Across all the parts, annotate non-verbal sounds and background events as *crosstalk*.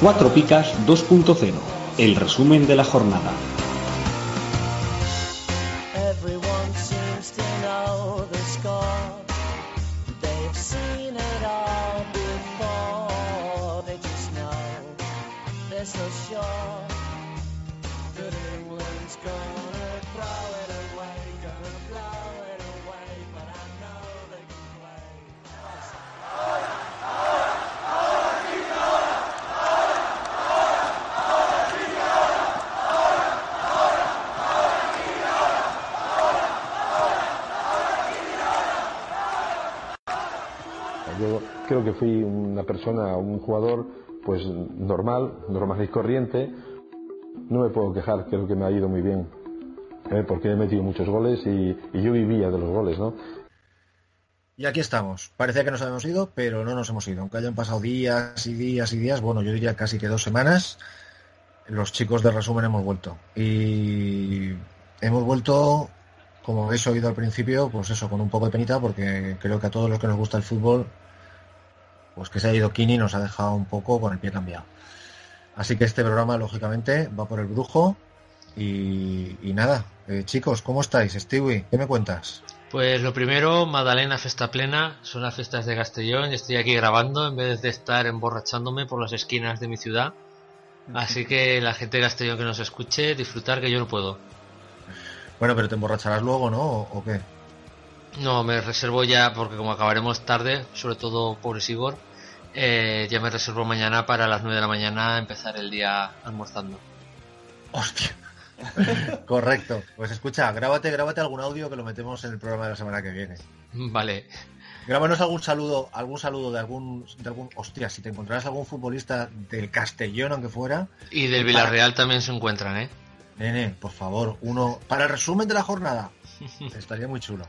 Cuatro Picas 2.0, el resumen de la jornada. Persona, un jugador, pues normal, normal y corriente. No me puedo quejar, creo que me ha ido muy bien, ¿eh? porque he metido muchos goles y, yo vivía de los goles, ¿no? Y aquí estamos. Parece que nos habíamos ido, pero no nos hemos ido. Aunque hayan pasado días y días y días, bueno, yo diría casi que dos semanas, los chicos de resumen hemos vuelto. Y hemos vuelto, como habéis oído al principio, pues eso, con un poco de penita, porque creo que a todos los que nos gusta el fútbol pues que se ha ido Kini nos ha dejado un poco con el pie cambiado. Así que este programa, lógicamente, va por el brujo. Y, nada, eh, chicos, ¿cómo estáis? Stewie, ¿qué me cuentas? Pues lo primero, Madalena Festa Plena, son las fiestas de Castellón y estoy aquí grabando en vez de estar emborrachándome por las esquinas de mi ciudad. Así que la gente de Castellón que nos escuche, disfrutar que yo no puedo. Bueno, pero te emborracharás luego, ¿no? ¿O, qué? No, me reservo ya, porque como acabaremos tarde, sobre todo por Sigor, eh, ya me reservo mañana para las 9 de la mañana empezar el día almorzando. Hostia. *laughs* Correcto. Pues escucha, grábate, grábate algún audio que lo metemos en el programa de la semana que viene. Vale. Grábanos algún saludo, algún saludo de algún, de algún, hostia, si te encontrarás algún futbolista del Castellón, aunque fuera. Y del Villarreal también se encuentran, ¿eh? Nene, por favor, uno, para el resumen de la jornada. *laughs* Estaría muy chulo.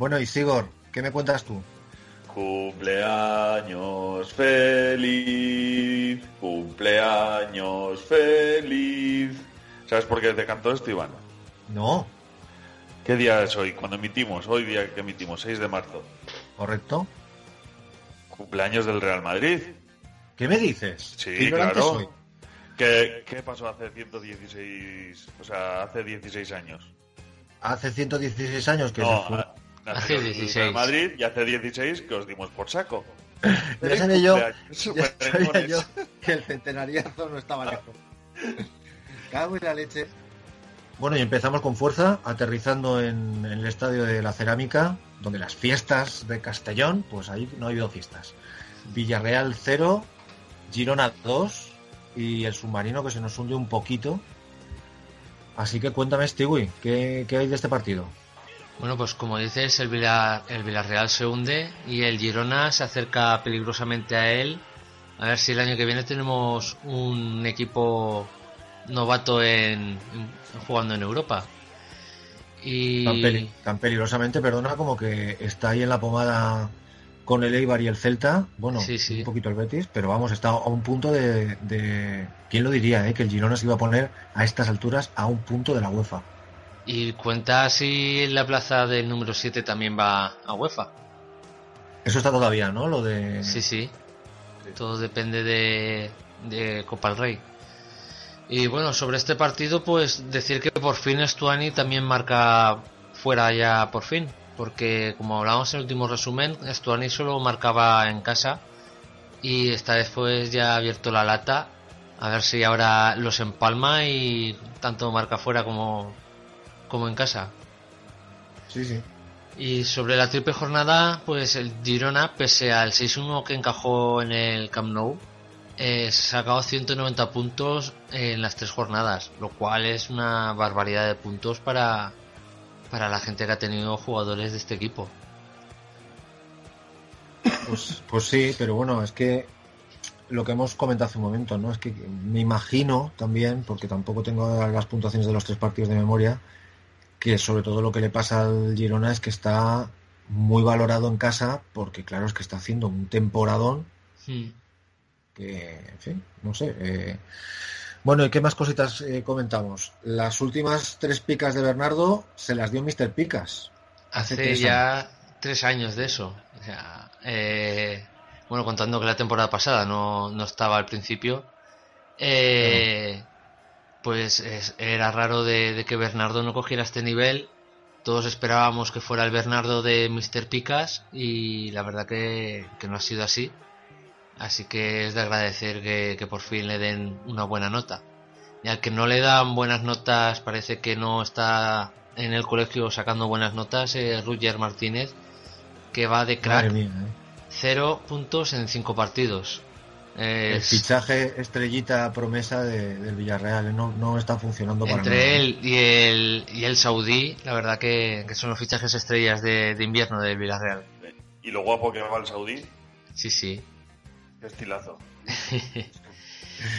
Bueno, y Sigor, ¿qué me cuentas tú? Cumpleaños feliz, cumpleaños feliz. ¿Sabes por qué te cantó esto, Iván? No. ¿Qué día es hoy? Cuando emitimos, hoy día que emitimos, 6 de marzo. ¿Correcto? Cumpleaños del Real Madrid. ¿Qué me dices? Sí, claro. ¿Qué, ¿Qué pasó hace 116, o sea, hace 16 años? Hace 116 años que no, se Hace 16. Madrid y hace 16 que os dimos por saco. *laughs* Ya *laughs* sabía yo, ya yo que el centenariazo no estaba lejos. *laughs* Cago en la leche. Bueno, y empezamos con fuerza, aterrizando en, el estadio de la Cerámica, donde las fiestas de Castellón, pues ahí no ha habido fiestas. Villarreal 0, Girona 2 y el submarino que se nos hunde un poquito. Así que cuéntame, Stewie, ¿qué, ¿qué hay de este partido? Bueno, pues como dices, el, el Villarreal se hunde y el Girona se acerca peligrosamente a él. A ver si el año que viene tenemos un equipo novato en, jugando en Europa. Y... Tan, peligrosamente, perdona, como que está ahí en la pomada con el Eibar y el Celta. Bueno, un poquito el Betis, pero vamos, está a un punto de, de... ¿Quién lo diría, eh? Que el Girona se iba a poner a estas alturas a un punto de la UEFA. Y cuenta si la plaza del número 7 también va a UEFA. Eso está todavía, ¿no? Lo de. Sí, sí. Todo depende de, de Copa del Rey. Y bueno, sobre este partido, pues decir que por fin Stuani también marca fuera ya por fin. Porque como hablábamos en el último resumen, Stuani solo marcaba en casa. Y esta vez pues ya ha abierto la lata. A ver si ahora los empalma y tanto marca fuera como, como en casa. Sí, sí. Y sobre la triple jornada, pues el Girona, pese al 6-1 que encajó en el Camp Nou, eh, sacado 190 puntos en las tres jornadas, lo cual es una barbaridad de puntos para, para la gente que ha tenido jugadores de este equipo. Pues, pues sí, pero bueno, es que lo que hemos comentado hace un momento, ¿no? Es que me imagino también, porque tampoco tengo las puntuaciones de los tres partidos de memoria, que sobre todo lo que le pasa al Girona es que está muy valorado en casa porque claro es que está haciendo un temporadón que en fin no sé eh, Bueno, ¿y qué más cositas eh, comentamos? Las últimas tres picas de Bernardo se las dio Mr. Picas. Hace, ya tres años de eso. O sea, eh, bueno, contando que la temporada pasada no, no estaba al principio, eh, pues era raro de, que Bernardo no cogiera este nivel. Todos esperábamos que fuera el Bernardo de Mr. Picas y la verdad que, no ha sido así. Así que es de agradecer que, por fin le den una buena nota. Y al que no le dan buenas notas, parece que no está en el colegio sacando buenas notas, es Roger Martínez, que va de crack. ¿eh? Cero puntos en cinco partidos. El fichaje estrellita promesa del Villarreal no, no está funcionando para Entre él y el, y el Saudí, la verdad que, son los fichajes estrellas de, invierno del Villarreal. ¿Y lo guapo que va el Saudí? Sí, sí. Qué estilazo. *laughs*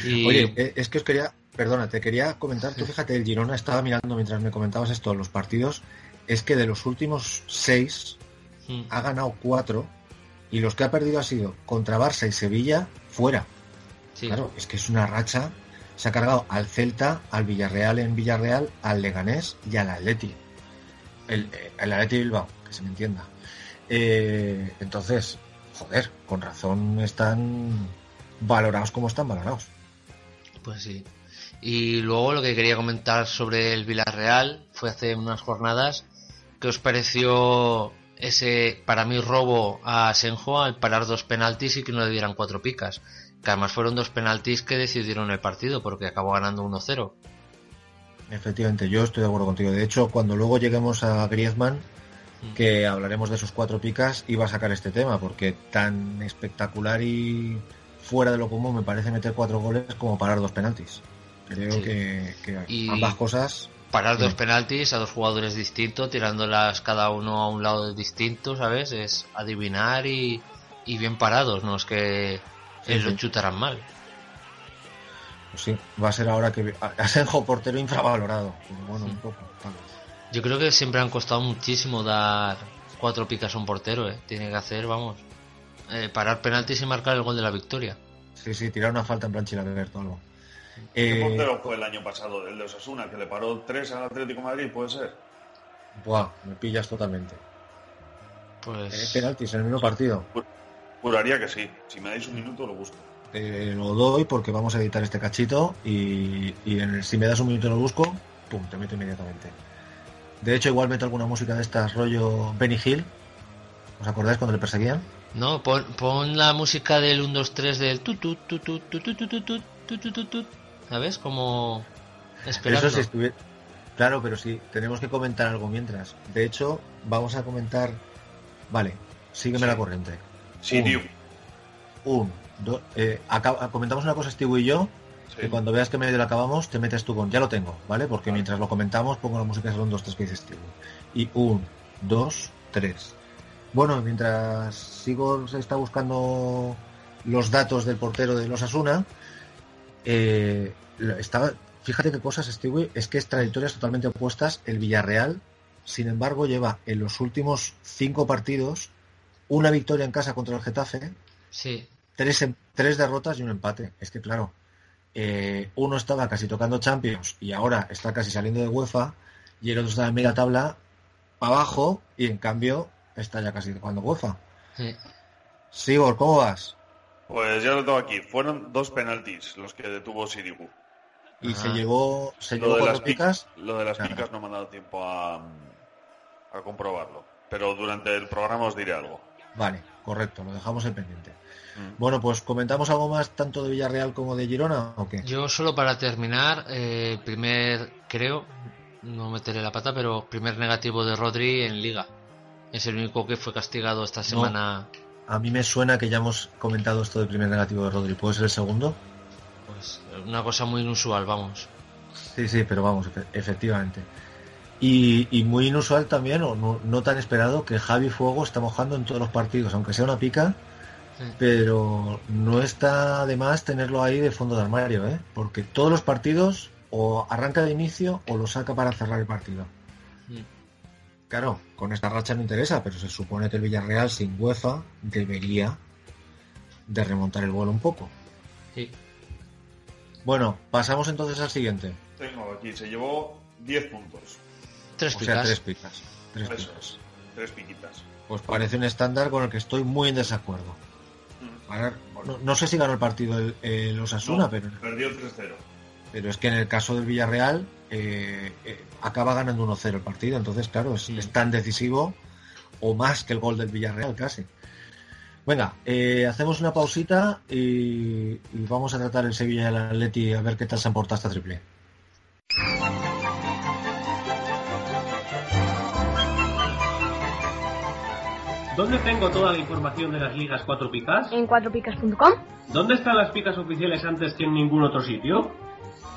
Oye, eh, es que os quería, perdona, te quería comentar, tú fíjate, el Girona estaba mirando mientras me comentabas esto, los partidos, es que de los últimos seis hmm. ha ganado cuatro y los que ha perdido ha sido contra Barça y Sevilla fuera. Claro, es que es una racha. Se ha cargado al Celta, al Villarreal en Villarreal, al Leganés y al Atleti. El, eh, el Atleti Bilbao, que se me entienda. Eh, entonces, joder, con razón están valorados como están valorados. Pues sí. Y luego lo que quería comentar sobre el Villarreal fue hace unas jornadas. ¿Qué os pareció ese, para mí, robo a Senjo al parar dos penaltis y que no le dieran cuatro picas. Que además fueron dos penaltis que decidieron el partido porque acabó ganando 1-0. Efectivamente, yo estoy de acuerdo contigo. De hecho, cuando luego lleguemos a Griezmann, mm. que hablaremos de esos cuatro picas, iba a sacar este tema porque tan espectacular y fuera de lo común me parece meter cuatro goles como parar dos penaltis. Creo que, ambas cosas parar dos penaltis a dos jugadores distintos, tirándolas cada uno a un lado distinto, ¿sabes? Es adivinar y, bien parados, no es que lo chutarán mal. Pues sí, va a ser ahora que Asenjo portero infravalorado. Bueno, un poco. Yo creo que siempre han costado muchísimo dar cuatro picas a un portero, ¿eh? Tiene que hacer, vamos, eh, parar penaltis y marcar el gol de la victoria. Sí, sí, tirar una falta en plancha de o algo. ¿Qué eh, portero fue el año pasado? El de Osasuna, que le paró tres al Atlético Madrid, ¿puede ser? Buah, me pillas totalmente. Pues... Eh, penaltis en el mismo partido. Juraría que sí. Si me dais un minuto lo busco. Eh, lo doy porque vamos a editar este cachito y, si me das un minuto lo busco, pum, te meto inmediatamente. De hecho, igual meto alguna música de estas rollo Benny Hill. ¿Os acordáis cuando le perseguían? No, pon, pon la música del 1, 2, 3 del tu tu tu tu tu tu tu tu tu tu ¿sabes? Como esperando. Eso sí Claro, pero sí, tenemos que comentar algo mientras. De hecho, vamos a comentar... Vale, sígueme la corriente. Sí, tío. Un, dos... Eh, comentamos una cosa, Steve y yo, que cuando veas que medio lo acabamos, te metes tú con... Ya lo tengo, ¿vale? Porque mientras lo comentamos, pongo la música son dos, tres que dice Steve. Y un, dos, tres. Bueno, mientras sigo se está buscando los datos del portero de los Asuna, eh, estaba, fíjate qué cosas, Stewie, es que es trayectorias totalmente opuestas. El Villarreal, sin embargo, lleva en los últimos cinco partidos una victoria en casa contra el Getafe, sí. tres, tres derrotas y un empate. Es que, claro, eh, uno estaba casi tocando Champions y ahora está casi saliendo de UEFA, y el otro está en media tabla para abajo, y en cambio está ya casi tocando UEFA. Sí. Sigor, ¿cómo vas? Pues ya lo tengo aquí. Fueron dos penaltis los que detuvo Sirigu. Y se llevó, se llevó lo de las picas. Lo de las picas no me ha dado tiempo a, a comprobarlo. Pero durante el programa os diré algo. Vale, correcto, lo dejamos en pendiente. Mm. Bueno, pues comentamos algo más tanto de Villarreal como de Girona o qué? Yo solo para terminar, eh, primer, creo, no meteré la pata, pero primer negativo de Rodri en Liga. Es el único que fue castigado esta semana. A mí me suena que ya hemos comentado esto del primer negativo de Rodri. ¿Puede ser el segundo? Pues, una cosa muy inusual, vamos. Sí, sí, pero vamos, efectivamente. Y, muy inusual también, o no, tan esperado, que Javi Fuego está mojando en todos los partidos, aunque sea una pica, pero no está de más tenerlo ahí de fondo de armario, ¿eh? porque todos los partidos o arranca de inicio o lo saca para cerrar el partido. Claro, con esta racha no interesa, pero se supone que el Villarreal sin UEFA debería de remontar el vuelo un poco. Sí. Bueno, pasamos entonces al siguiente. Tengo aquí, se llevó 10 puntos. Tres O sea, picas. tres picas. Tres Eso picas. es. Tres piquitas. Pues parece un estándar con el que estoy muy en desacuerdo. Ahora, no, no sé si ganó el partido el, el Osasuna, No, pero, Perdió 3-0. Pero es que en el caso del Villarreal eh, eh, acaba ganando 1-0 el partido. Entonces, claro, es, es tan decisivo o más que el gol del Villarreal casi. Venga, eh, hacemos una pausita y, y vamos a tratar el Sevilla y el Atleti a ver qué tal se han portado esta triple. ¿Dónde tengo toda la información de las ligas 4 picas? En cuatropicas.com. ¿Dónde están las picas oficiales antes que en ningún otro sitio?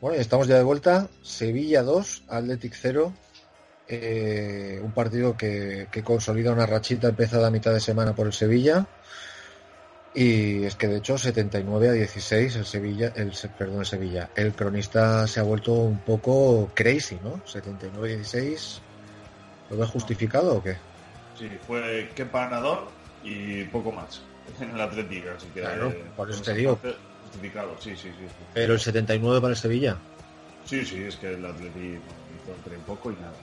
Bueno, y estamos ya de vuelta. Sevilla 2, Athletic 0. Eh, un partido que, que consolida una rachita empezada a mitad de semana por el Sevilla. Y es que de hecho 79 a 16 el Sevilla, el perdón, el Sevilla. El cronista se ha vuelto un poco crazy, ¿no? 79 a 16. ¿Lo ves justificado o qué? Sí, fue Kepa ganador y poco más en el Atlético, así que... Claro, eh, por eso esa te digo. parte Justificado, sí, sí, sí. Pero el 79 para el Sevilla. Sí, sí, es que el Atlético hizo entre poco y nada.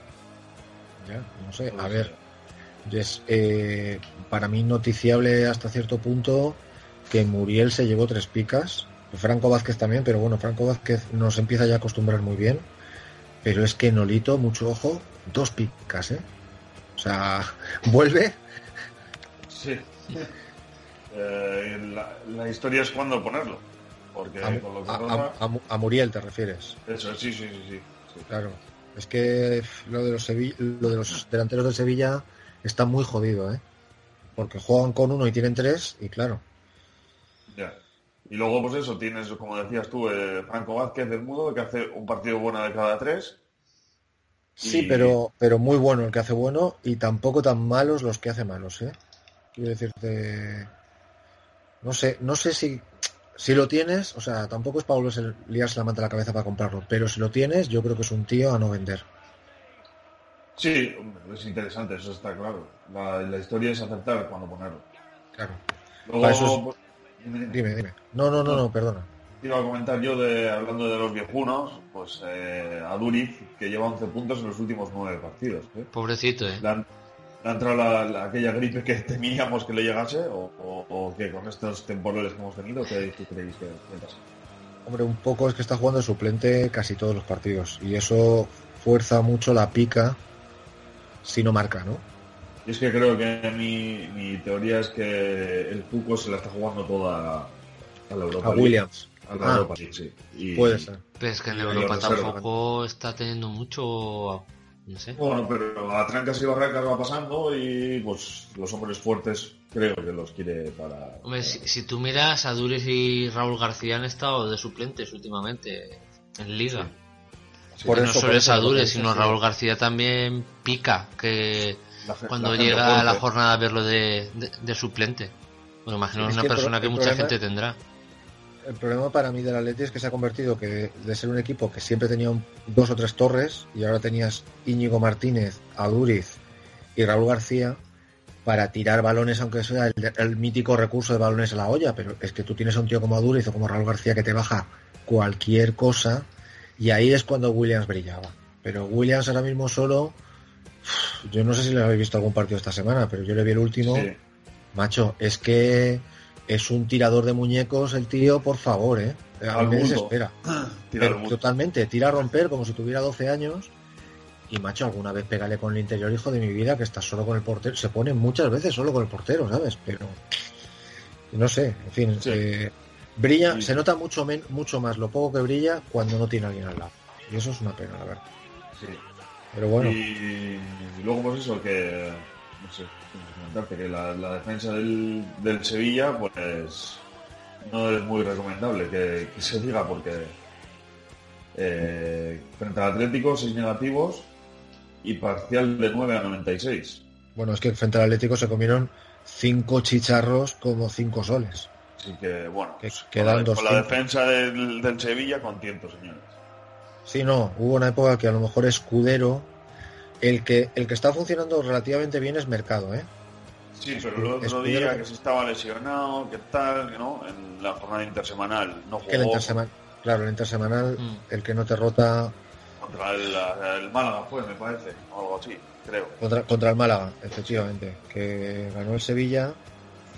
Ya, no sé. A ver, es eh, para mí noticiable hasta cierto punto que Muriel se llevó tres picas. Franco Vázquez también, pero bueno, Franco Vázquez nos empieza ya a acostumbrar muy bien. Pero es que Nolito, mucho ojo, dos picas, ¿eh? O sea, *laughs* vuelve. Sí. *laughs* Eh, la, la historia es cuándo ponerlo. Porque A, con lo que a- pasa- a- a- a Muriel te refieres. Eso, sí, sí, sí, sí. sí. Claro. Es que lo de los lo de los delanteros de Sevilla está muy jodido, ¿eh? Porque juegan con uno y tienen tres, y claro. Ya. Y luego, pues eso, tienes, como decías tú, eh, Franco Vázquez del Mudo, que hace un partido bueno de cada tres. Sí, Y- pero, pero muy bueno el que hace bueno y tampoco tan malos los que hace malos, ¿eh? Quiero decirte, no sé, no sé si, si lo tienes, o sea, tampoco es para volverse liarse la manta a la cabeza para comprarlo, pero si lo tienes, yo creo que es un tío a no vender. Sí, hombre, es interesante, eso está claro. La, la historia es aceptar cuando ponerlo. Claro. Luego, Para eso es- pues, dime, dime. No, no, no, no, perdona. Iba a comentar yo, de, hablando de los viejunos, pues eh, a Duriz, que lleva 11 puntos en los últimos 9 partidos. ¿eh? Pobrecito, eh. ¿Le han, le ha entrado la- la- aquella gripe que temíamos que le llegase? ¿O, o, o qué? ¿Con estos temporales que hemos tenido? ¿Qué, qué creéis que, que pasa? Hombre, un poco es que está jugando de suplente casi todos los partidos y eso fuerza mucho la pica si no marca, ¿no? Y es que creo que mi, mi teoría es que el Puco se la está jugando toda a la Europa A League. Williams. A la Ah. Europa League, sí. Y- Puede ser. Pero es que en Europa tampoco está teniendo mucho. No sé. Bueno, pero a trancas y barrancas va pasando y pues los hombres fuertes creo que los quiere para... Hombre, si, si tú miras, a Dures y Raúl García han estado de suplentes últimamente en Liga. Por eso, no solo por es eso, a lo que Dures, dices, sino sí. Raúl García también pica, que la cuando la llega a la jornada a verlo de, de, de suplente. Bueno, imagino Sí, es una que persona pro- que mucha problema- gente tendrá. El problema para mí del Atleti es que se ha convertido que de ser un equipo que siempre tenía un- dos o tres torres y ahora tenías Íñigo Martínez, Aduriz y Raúl García para tirar balones, aunque sea el, el mítico recurso de balones a la olla, pero es que tú tienes a un tío como Aduriz o como Raúl García que te baja cualquier cosa y ahí es cuando Williams brillaba. Pero Williams ahora mismo solo, yo no sé si le habéis visto algún partido esta semana, pero yo le vi el último. Sí. Macho, es que es un tirador de muñecos el tío, por favor, ¿eh? A mí me desespera. Tira totalmente, tira a romper como si tuviera 12 años. Y macho, alguna vez pégale con el interior, hijo de mi vida, que estás solo con el portero. Se pone muchas veces solo con el portero, ¿sabes? Pero no sé, en fin. Sí. eh, brilla, Sí. se nota mucho, men- mucho más lo poco que brilla cuando no tiene a alguien al lado. Y eso es una pena, la verdad. Sí. Pero bueno, Y, y luego pues eso, que no sé, comentarte, que la, la defensa del, del Sevilla pues no es muy recomendable que, que se diga porque eh, frente al Atlético 6 negativos y parcial de 9 a 96. Bueno, es que frente al Atlético se comieron cinco chicharros como cinco soles. Así que bueno, Que pues, quedan con, la, con la 200. defensa del, del Sevilla contento, señores. Sí, no, hubo una época que a lo mejor Escudero, el que, el que está funcionando relativamente bien es Mercado, ¿eh? Sí, pero el otro día que- se estaba lesionado, que tal, que no, en la jornada intersemanal no Que el jugó intersemanal, claro, el intersemanal, Mm. el que no te rota contra el, el Málaga fue, me parece, o algo así, creo. contra, contra el Málaga, efectivamente, que ganó el Sevilla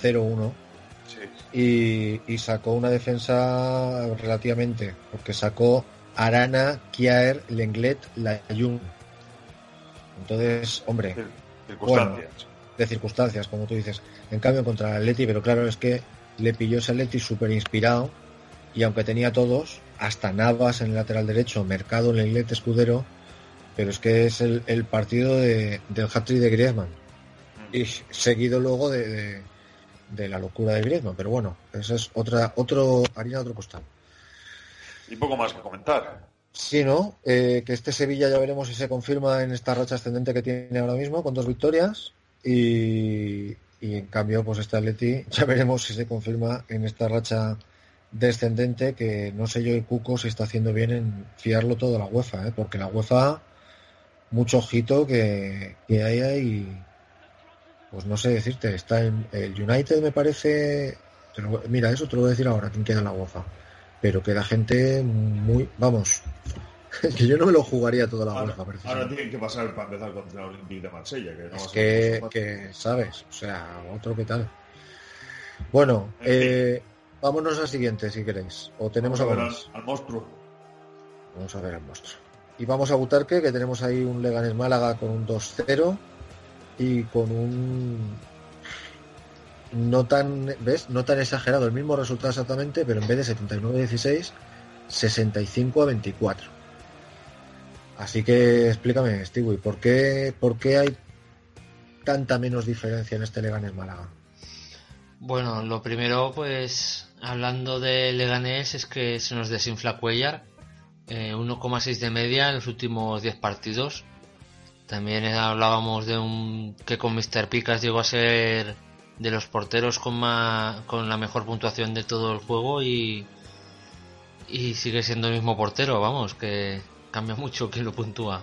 0-1 Sí. y, y sacó una defensa relativamente, porque sacó Arana, Kiaer, Lenglet, Layun. Entonces, hombre, de circunstancias, como tú dices. En cambio, contra el Atleti, pero claro, es que le pilló ese Atleti súper inspirado y aunque tenía todos, hasta Navas en el lateral derecho, Mercado, Lenglet, Escudero, pero es que es el, el partido de, del hat-trick de Griezmann. Y seguido luego de, de, de la locura de Griezmann, pero bueno, esa es otra, otro, harina otro costal. Y poco más que comentar. Sí, ¿no? Eh, que este Sevilla ya veremos si se confirma en esta racha ascendente que tiene ahora mismo, con dos victorias. Y, y en cambio, pues este Atleti *laughs* ya veremos si se confirma en esta racha descendente, que no sé yo el Cuco si está haciendo bien en fiarlo todo a la UEFA, ¿eh? porque la UEFA, mucho ojito que, que hay ahí, pues no sé decirte, está en el United me parece, mira, eso te lo voy a decir ahora, quién queda en la UEFA pero queda gente muy, vamos, *laughs* que yo no me lo jugaría toda la Ahora, ahora tienen que pasar para empezar contra el Olympique de Marsella. Que no Es que, ¿sabes? O sea, otro que tal. Bueno, eh, vámonos al siguiente, si queréis. O tenemos Vamos a ver al, al monstruo. Vamos a ver al monstruo. Y vamos a Butarque, que tenemos ahí un Leganés Málaga con un 2-0 y con un no tan, ¿ves? No tan exagerado, el mismo resultado exactamente, pero en vez de 79-16, 65-24. Así que explícame, Stewie, ¿por qué, ¿por qué hay tanta menos diferencia en este Leganés Málaga? Bueno, lo primero, pues, hablando de Leganés, es que se nos desinfla Cuellar. eh, 1,6 de media en los últimos 10 partidos. También eh, hablábamos de un que con Mr. Picas llegó a ser de los porteros con, ma- con la mejor puntuación de todo el juego y, y sigue siendo el mismo portero, vamos, que cambia mucho quien lo puntúa.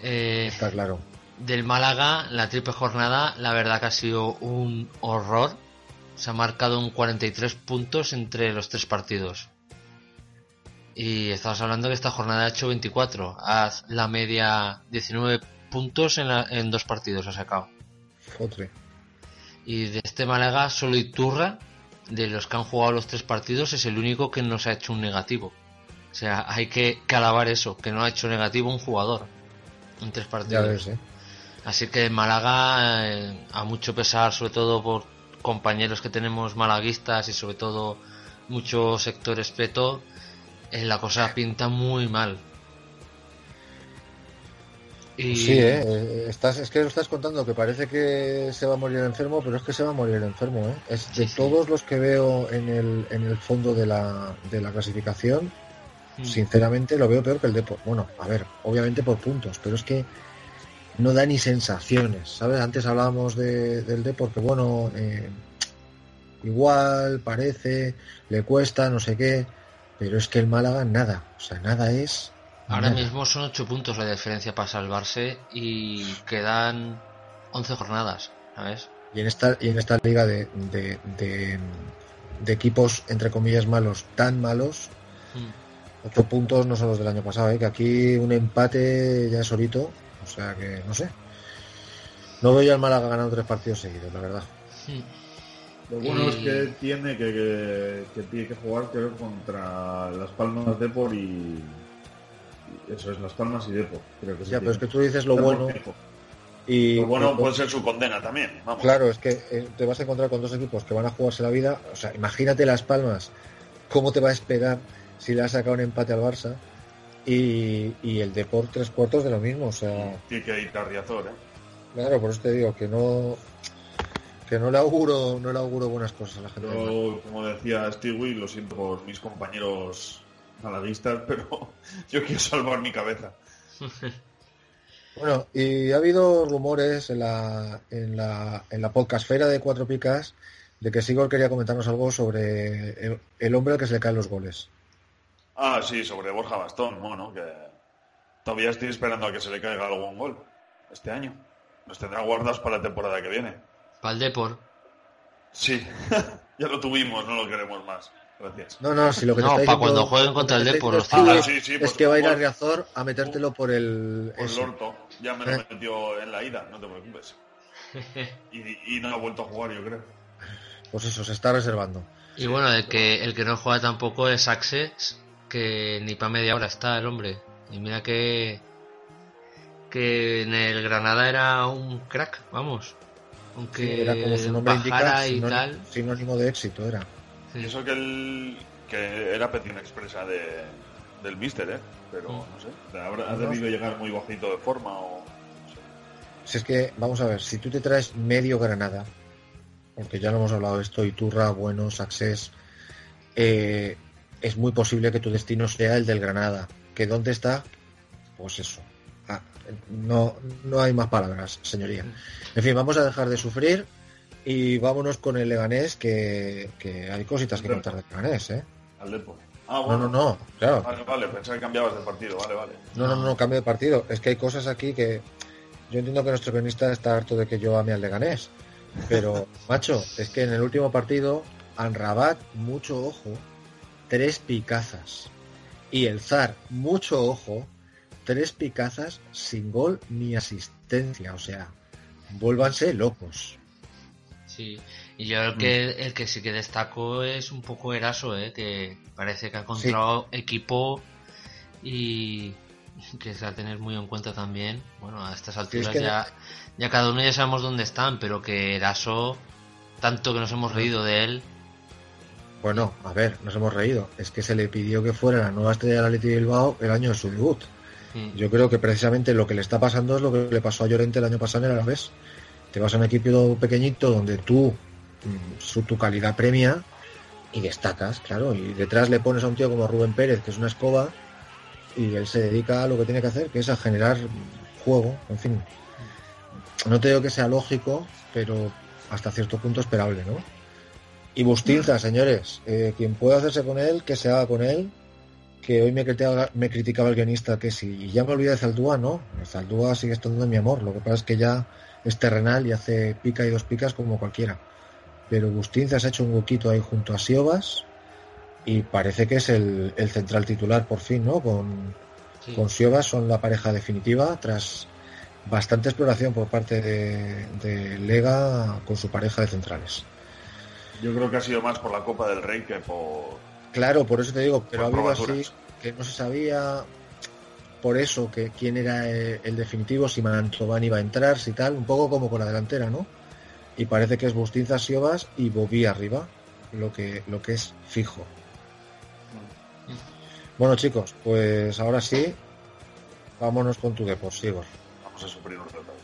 Eh, Está claro. del Málaga, la triple jornada, la verdad que ha sido un horror. Se ha marcado un 43 puntos entre los tres partidos. Y estamos hablando que esta jornada ha hecho 24. Haz la media 19 puntos en, la- en dos partidos ha sacado. Jotre. Y de este Málaga, solo Iturra, de los que han jugado los tres partidos, es el único que nos ha hecho un negativo. O sea, hay que, que alabar eso, que no ha hecho negativo un jugador en tres partidos. ves, ¿eh? Así que Málaga, eh, a mucho pesar, sobre todo por compañeros que tenemos malaguistas y sobre todo mucho sector espeto, eh, la cosa pinta muy mal. Y Sí, ¿eh? Eh, Estás, es que lo estás contando que parece que se va a morir enfermo, pero es que se va a morir enfermo. ¿eh? Es de Sí, sí. todos los que veo en el, en el fondo de la, de la clasificación, Mm. sinceramente lo veo peor que el Depor. Bueno, a ver, obviamente por puntos, pero es que no da ni sensaciones, ¿sabes? Antes hablábamos de, del Depor, que bueno, eh, igual, parece, le cuesta, no sé qué, pero es que el Málaga nada, o sea, nada es... ahora mismo son 8 puntos la diferencia para salvarse y quedan 11 jornadas, ¿sabes? Y en esta, y en esta liga de, de, de, de equipos, entre comillas, malos, tan malos, Mm. ocho puntos no son los del año pasado, ¿eh? que aquí un empate ya es solito, o sea que no sé. No veo ya al Málaga ganando tres partidos seguidos, la verdad. Mm. Lo bueno Y- es que tiene que, que, que tiene que jugar creo contra Las Palmas Depor y, y eso es Las Palmas y Depor. Creo que Ya, pero es que tú dices lo bueno y Lo bueno puede ser su condena también. Vamos. Claro, es que eh, te vas a encontrar con dos equipos que van a jugarse la vida. O sea, imagínate Las Palmas, cómo te va a esperar si le has sacado un empate al Barça y, y el Deport tres cuartos de lo mismo. O sea, Tiene que ir a Riazor, ¿eh? claro, por eso te digo que no. que no le auguro, no le auguro buenas cosas a la gente. Yo, como decía Stewie, lo siento por mis compañeros malaguistas, *laughs* pero yo quiero salvar mi cabeza. *laughs* Bueno, y ha habido rumores en la, en la, en la podcastfera de Cuatro Picas de que Sigor quería comentarnos algo sobre el, el hombre al que se le caen los goles. Ah, sí, sobre Borja Bastón, bueno, que todavía estoy esperando a que se le caiga algún gol este año. Los tendrá guardados para la temporada que viene. Para el Depor. Sí, *laughs* ya lo tuvimos, no lo queremos más. Gracias. No, no, si lo que te No, cuando jueguen contra el Depor, está los diciendo Ah, sí, sí, es pues, que va a ir a Riazor a metértelo por el... Por el orto, ya me lo Eh. metió en la ida, no te preocupes. *laughs* Y, y no ha vuelto a jugar, yo creo. Pues eso, se está reservando. Y bueno, el que, el que no juega tampoco es Access, que ni para media hora está el hombre. Y mira que, que en el Granada era un crack, vamos. Aunque Sí, era como su nombre indica, y sinónimo, tal. sinónimo de éxito era. Y eso que, el, que era petición expresa de, del Mister, ¿eh? Pero Mm. no sé, habrá, ha debido llegar muy bajito de forma o... no sé. Si es que, vamos a ver, si tú te traes medio Granada, porque ya lo hemos hablado de esto, Iturra, Buenos, Access, eh, es muy posible que tu destino sea el del Granada. ¿Que dónde está? Pues eso. Ah, no, no hay más palabras, señoría. En fin, vamos a dejar de sufrir y vámonos con el Leganés, que, que hay cositas que contar del Leganés, ¿eh? Al. Ah, No, bueno. no, no, claro. Vale, vale, pensaba que cambiabas de partido, vale, vale. No, no, no, cambio de partido. Es que hay cosas aquí que yo entiendo que nuestro guionista está harto de que yo ame al Leganés. Pero, *laughs* macho, es que en el último partido, Anrabat, mucho ojo, tres picazas. Y el Zar, mucho ojo, tres picazas sin gol ni asistencia. O sea, vuélvanse locos. Sí, y yo el que, el que sí que destaco es un poco Eraso, ¿eh? que parece que ha encontrado equipo y *laughs* que se va a tener muy en cuenta también. Bueno, a estas alturas que- ya, ya cada uno ya sabemos dónde están, pero que Eraso, tanto que nos hemos reído de él, Bueno, a ver, nos hemos reído. Es que se le pidió que fuera la nueva estrella del Athletic de Bilbao el año de su debut. mm, Yo creo que precisamente lo que le está pasando es lo que le pasó a Llorente el año pasado en el Alavés. Te vas a un equipo pequeñito donde tú, mm, su, tu calidad premia y destacas, claro. Y detrás le pones a un tío como Rubén Pérez, que es una escoba, y él se dedica a lo que tiene que hacer, que es a generar juego, en fin. No te digo que sea lógico, pero hasta cierto punto esperable, ¿no? Y Bustinza, señores, eh, quien pueda hacerse con él, que se haga con él, que hoy me criticaba, me criticaba el guionista que si y ya me olvidé de Zaldúa, no, Zaldúa sigue estando en mi amor, lo que pasa es que ya es terrenal y hace pica y dos picas como cualquiera. Pero Bustinza se ha hecho un huequito ahí junto a Siobas y parece que es el, el central titular por fin, ¿no? Con, sí. con Siobas son la pareja definitiva tras bastante exploración por parte de, de Lega con su pareja de centrales. Yo creo que ha sido más por la Copa del Rey que por... Claro, por eso te digo, pero ha habido así que no se sabía por eso que quién era eh, el definitivo, si Mantoban iba a entrar, si tal, un poco como con la delantera, ¿no? Y parece que es Bustinza Siobas y Bobby arriba, lo que, lo que es fijo. Bueno chicos, pues ahora sí, vámonos con tu Depor, Sigor. Vamos a sufrir un rato.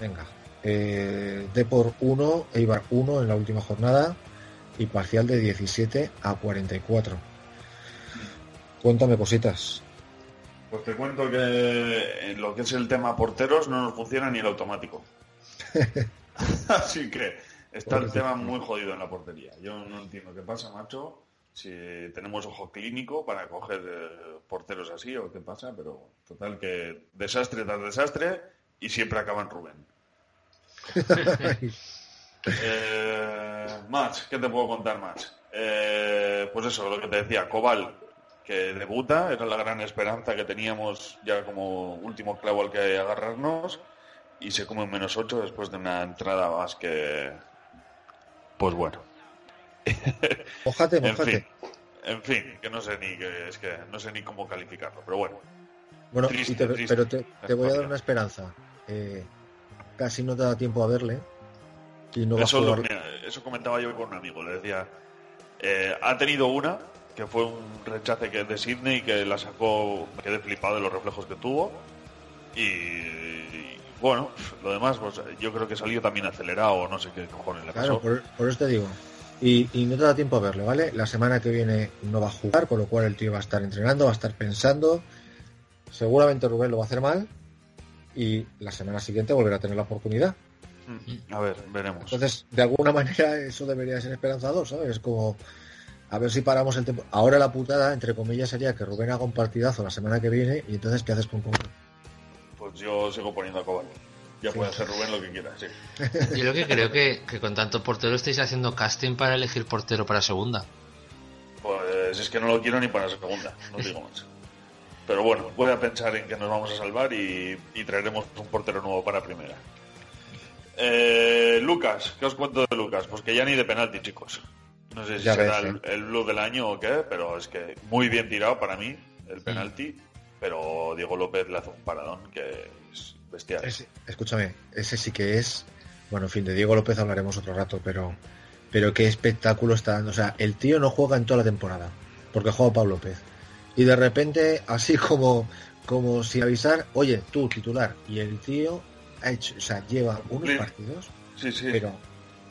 Venga. Eh, Depor 1, Eibar 1 en la última jornada y parcial de 17 a 44. Cuéntame cositas. Pues te cuento que en lo que es el tema porteros no nos funciona ni el automático. *laughs* Así que está el tema muy jodido en la portería. Yo no entiendo qué pasa, macho. Si tenemos ojo clínico para coger eh, porteros así o qué pasa, pero total que desastre tras desastre y siempre acaba en Rubén. *laughs* Eh, más, ¿qué te puedo contar más? Eh, pues eso, lo que te decía, Cobal, que debuta, era la gran esperanza que teníamos ya como último clavo al que agarrarnos, y se come un menos 8 después de una entrada más que... Pues bueno, *laughs* Mojate, en fin, en fin, que no sé ni que, es que no sé ni cómo calificarlo, pero bueno. Bueno, Triste, y te- triste. pero te, te voy a dar una esperanza. Eh, casi no te da tiempo a verle y no va a Eso, lo- jugar. mira, eso comentaba yo con un amigo, le decía, eh, ha tenido una, que fue un rechace que de Sydney, que la sacó, me quedé flipado de los reflejos que tuvo, y, y bueno, lo demás, pues yo creo que salió también acelerado, no sé qué cojones le pasó. Claro, por, por eso te digo. Y, y no te da tiempo a verlo, ¿vale? La semana que viene no va a jugar, con lo cual el tío va a estar entrenando, va a estar pensando. Seguramente Rubén lo va a hacer mal. Y la semana siguiente volverá a tener la oportunidad. Mm, A ver, veremos. Entonces, de alguna manera, eso debería ser esperanzador, ¿sabes? Es como. A ver si paramos el tiempo. Ahora la putada, entre comillas, sería que Rubén haga un partidazo la semana que viene. Y entonces, ¿qué haces con Coman? Pues yo sigo poniendo a Cobal. Ya puede hacer Rubén lo que quiera, sí. *laughs* Yo lo que creo que, que con tanto portero estáis haciendo casting para elegir portero para segunda. Pues es que no lo quiero ni para segunda, no digo más. Pero bueno, voy a pensar en que nos vamos a salvar y, y traeremos un portero nuevo para primera. Eh, Lucas, ¿qué os cuento de Lucas? Pues que ya ni de penalti, chicos. No sé si Ya será ves, el, el blue del año o qué, pero es que muy bien tirado para mí el penalti. Pero Diego López le hace un paradón que es bestial. Escúchame, ese sí que es. Bueno, en fin, de Diego López hablaremos otro rato, pero. Pero qué espectáculo está dando. O sea, el tío no juega en toda la temporada, porque juega Pablo López. Y de repente, así como, como sin avisar, oye, tú titular. Y el tío ha hecho, o sea, lleva unos Sí. partidos, Sí, sí. pero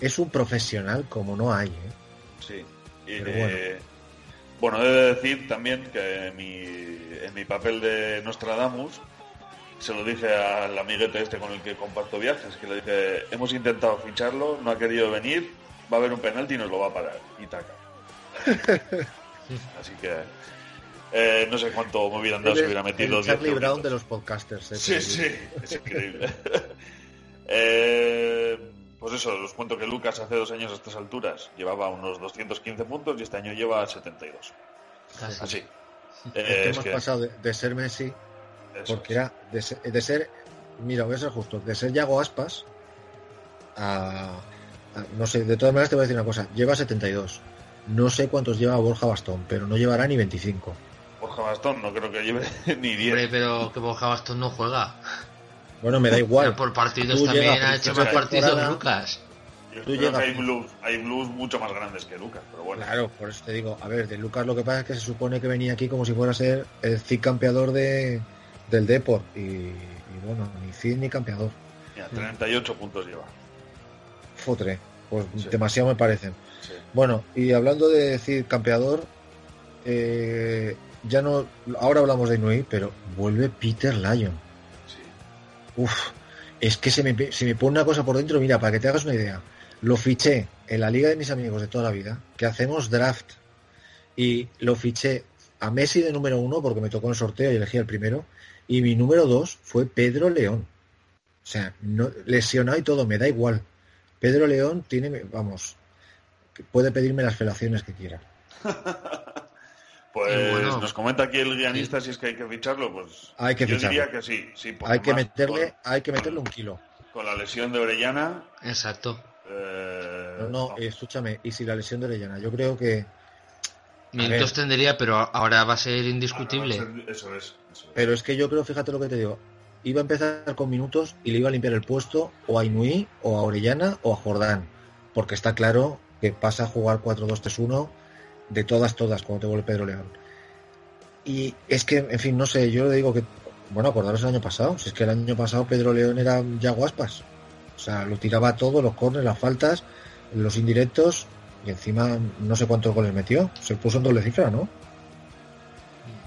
es un profesional como no hay, ¿eh? Sí. Y, Pero eh, bueno, he de decir también que en mi, en mi papel de Nostradamus se lo dije al amiguete este con el que comparto viajes, que le dije, hemos intentado ficharlo, no ha querido venir, va a haber un penalti y nos lo va a parar. Y taca. *laughs* Así que eh, no sé cuánto me hubieran dado si hubiera metido el 10 Charlie. Brown de los podcasters. ¿eh? Sí, sí, es increíble. *laughs* Eh, pues eso, os cuento que Lucas hace dos años a estas alturas llevaba unos 215 puntos y este año lleva 72. Casi. Así. Es Eh, que es hemos que- pasado de, de ser Messi, eso porque era de ser, de ser- mira, voy a ser justo, de ser Yago Aspas a, a- no sé, de todas maneras te voy a decir una cosa, lleva 72. No sé cuántos lleva Borja Bastón, pero no llevará ni 25. Borja Bastón no creo que lleve *laughs* ni 10. Hombre, pero que Borja Bastón no juega. Bueno, me da igual. Pero por partidos Tú también ha hecho más partidos temporada, Lucas. Yo tú creo que hay blues, hay blues mucho más grandes que Lucas, pero bueno. Claro, por eso te digo, a ver, de Lucas lo que pasa es que se supone que venía aquí como si fuera a ser el Cid campeador de, del Deport. Y, y bueno, ni Cid ni campeador. Mira, 38 puntos lleva. Fotre, pues Sí. demasiado me parecen. Sí. Bueno, y hablando de decir campeador, eh, ya no, ahora hablamos de Inui, pero vuelve Peter Lyon. Uf, es que se me, pone una cosa por dentro, mira, para que te hagas una idea. Lo fiché en la liga de mis amigos de toda la vida, que hacemos draft, y lo fiché a Messi de número uno porque me tocó en sorteo y elegí el primero, y mi número dos fue Pedro León. O sea, no, lesionado y todo, me da igual. Pedro León tiene, vamos, puede pedirme las felaciones que quiera. *laughs* Pues bueno. nos comenta aquí el guionista si es que hay que ficharlo, pues Hay que yo ficharlo. diría que sí, sí Hay que meterle, con, hay que meterle un kilo. con la lesión de Orellana. Exacto. eh, No, no, eh, escúchame, y si la lesión de Orellana, yo creo que Minutos tendría, pero ahora va a ser indiscutible. Eso es, eso es. Pero es que yo creo, fíjate lo que te digo, iba a empezar con minutos y le iba a limpiar el puesto o a Inui, o a Orellana, o a Jordán. Porque está claro que pasa a jugar 4-2-3-1 de todas, todas, cuando te vuelve Pedro León. Y es que, en fin, no sé, yo le digo que, bueno, acordaros el año pasado, si es que el año pasado Pedro León era Yago Aspas. O sea, lo tiraba todo, los corners, las faltas, los indirectos, y encima no sé cuántos goles metió. Se puso en doble cifra, ¿no?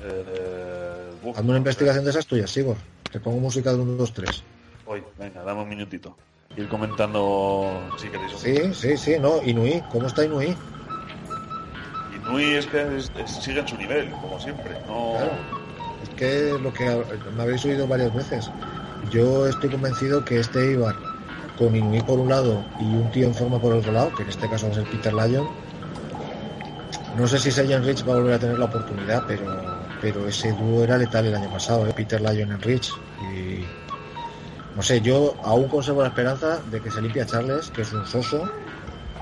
Eh, Hazme una investigación de esas tuyas, Sigor. Te pongo música del 1, 2, 3. Hoy, venga, dame un minutito. Ir comentando si queréis. Sí, sí, sí, no. Inui, ¿cómo está Inui? Es que es- es- sigue en su nivel, como siempre. No, Claro. Es que lo que me habéis oído varias veces. Yo estoy convencido que este Eibar, con Inui por un lado y un tío en forma por otro lado, que en este caso va a ser Peter Lyon, no sé si Sejan Rich va a volver a tener la oportunidad, pero, pero ese dúo era letal el año pasado, ¿eh? Peter Lyon en Rich. Y no sé, yo aún conservo la esperanza de que se limpie a Charles, que es un soso,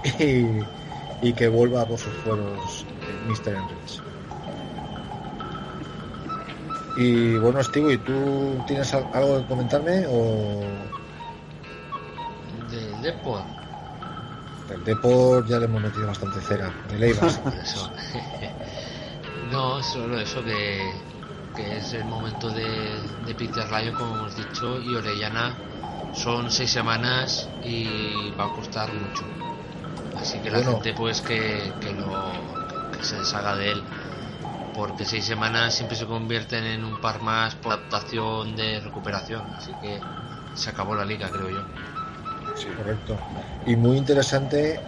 *laughs* y, y que vuelva por sus fueros eh, Mr. Enrich. Y bueno, Steve, ¿y tú tienes al- algo que comentarme o Del Depor. del Depor ya le hemos metido bastante cera? El Eibar. Por eso. *laughs* no, solo eso que, que es el momento de, de Peter Lyon, como hemos dicho, y Orellana son seis semanas y va a costar mucho. Así que la Bueno. gente pues que, que lo que se deshaga de él. Porque seis semanas siempre se convierten en un par más por adaptación de recuperación. Así que se acabó la liga, creo yo. Sí. Correcto. Y muy interesante,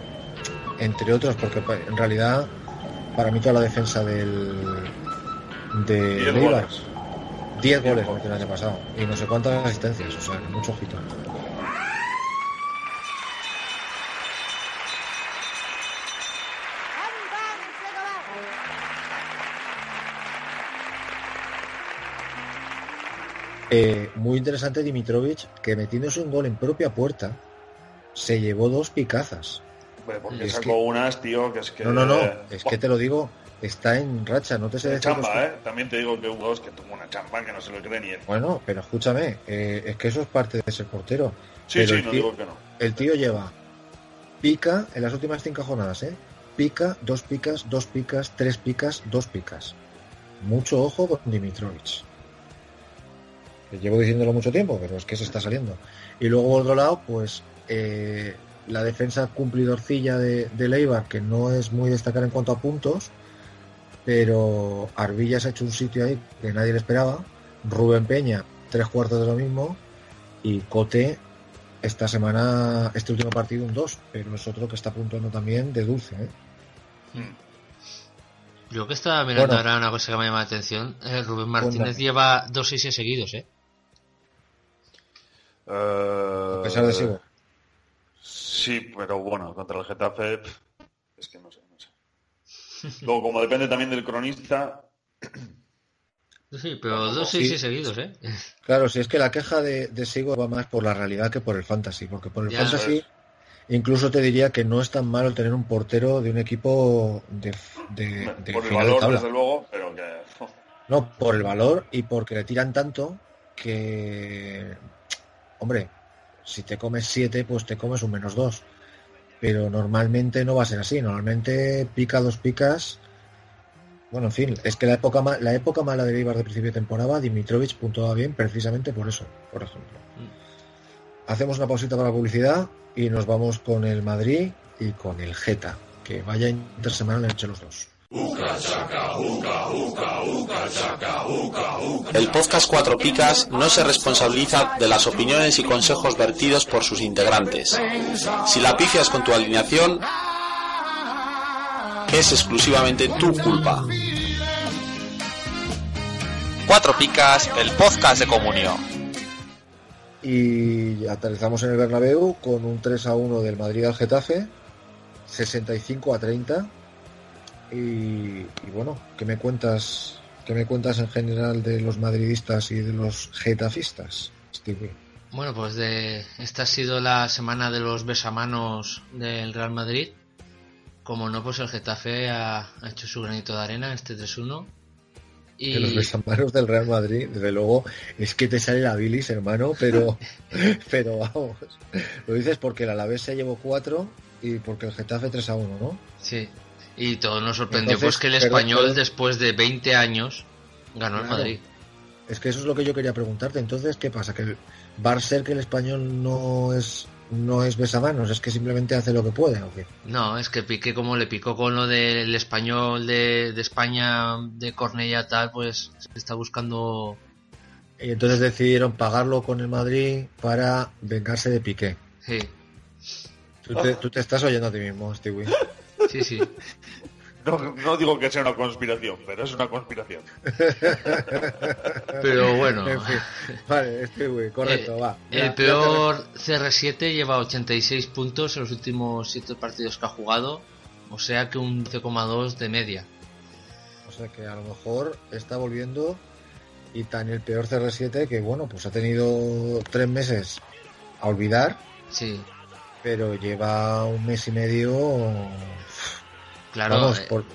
entre otros, porque en realidad, para mí toda la defensa del de Eibar, goles. 10 Diez goles metió el año pasado y no sé cuántas asistencias, o sea, mucho ojito. Eh, muy interesante Dimitrovic, que metiéndose un gol en propia puerta, se llevó dos picazas. Porque Es sacó que- unas, tío, que es que... No, no, no, es que te lo digo, está en racha, no te sé de decir los- chamba, ¿eh? También te digo que hubo dos que tuvo una chamba que no se lo cree ni él. Bueno, pero escúchame, eh, es que eso es parte de ser portero. Sí, pero sí, el no tío- digo que no. El tío lleva pica en las últimas cinco jornadas, ¿eh? Pica, dos picas, dos picas, tres picas, dos picas. Mucho ojo con Dimitrovic. Llevo diciéndolo mucho tiempo, pero es que se está saliendo. Y luego por otro lado, pues eh, la defensa cumplidorcilla de, de Leibar, que no es muy destacar en cuanto a puntos, pero Arbilla se ha hecho un sitio ahí que nadie le esperaba. Rubén Peña, tres cuartos de lo mismo. Y Cote, esta semana, este último partido, un 2, pero es otro que está puntuando también de dulce. ¿eh? Yo que estaba mirando Bueno. ahora una cosa que me llama la atención. eh, Rubén Martínez lleva dos seis seguidos, ¿eh? Eh, A pesar de Sigo. Sí, pero bueno, contra el Getafe, es que no sé, no sé. *laughs* Luego, como depende también del cronista, Sí, pero dos Sí. seis seguidos, ¿eh? *laughs* Claro, si es que la queja de, de Sigo va más por la realidad que por el fantasy, porque por el Ya. fantasy incluso te diría que no es tan malo tener un portero de un equipo de, de, de por el de valor, tabla. desde luego, pero que... *laughs* No, por el valor y porque le tiran tanto que, hombre, si te comes 7, pues te comes un menos 2. Pero normalmente no va a ser así. Normalmente pica dos picas. Bueno, en fin, es que la época, la época mala de Eibar de principio de temporada, Dimitrovic puntuaba bien precisamente por eso, por ejemplo. Hacemos una pausita para la publicidad y nos vamos con el Madrid y con el Geta. Que vaya intersemana le eche los dos. El podcast Cuatro Picas no se responsabiliza de las opiniones y consejos vertidos por sus integrantes. Si la pifias con tu alineación, es exclusivamente tu culpa. Cuatro Picas, el podcast de comunión. Y aterrizamos en el Bernabéu con un 3 a 1 del Madrid al Getafe, 65 a 30. Y, y bueno, ¿qué me cuentas? ¿Qué me cuentas en general de los madridistas y de los getafistas, Stevie? Bueno, pues de esta ha sido la semana de los besamanos del Real Madrid. Como no, pues el Getafe ha, ha hecho su granito de arena en este 3-1. De los Y besamanos del Real Madrid, desde luego, es que te sale la bilis, hermano, pero, *laughs* pero vamos, lo dices porque el Alavés se llevó 4 y porque el Getafe 3 a 1, ¿no? sí, y todo nos sorprendió Entonces, pues que el perdón, español perdón. después de 20 años ganó el. Madrid. Es que eso es lo que yo quería preguntarte. Entonces, ¿qué pasa? ¿Que el, va a ser que el español no es no es besamanos? ¿Es que simplemente hace lo que puede o qué? No, es que Piqué como le picó con lo del español de, de España, de Cornella tal, pues está buscando... Y entonces decidieron pagarlo con el Madrid para vengarse de Piqué. Sí, Tú te, tú te estás oyendo a ti mismo, Stewie. *laughs* sí, sí. *laughs* No, no digo que sea una conspiración, pero es una conspiración. *laughs* Pero bueno, En fin. Vale, Stewie, correcto, Eh, va. Ya- el te peor CR7 lleva 86 puntos en los últimos 7 partidos que ha jugado, o sea que un 12,2 de media. O sea que a lo mejor está volviendo y tan el peor CR7 que bueno, pues ha tenido tres meses a olvidar, Sí, pero lleva un mes y medio claro. vamos, eh, por,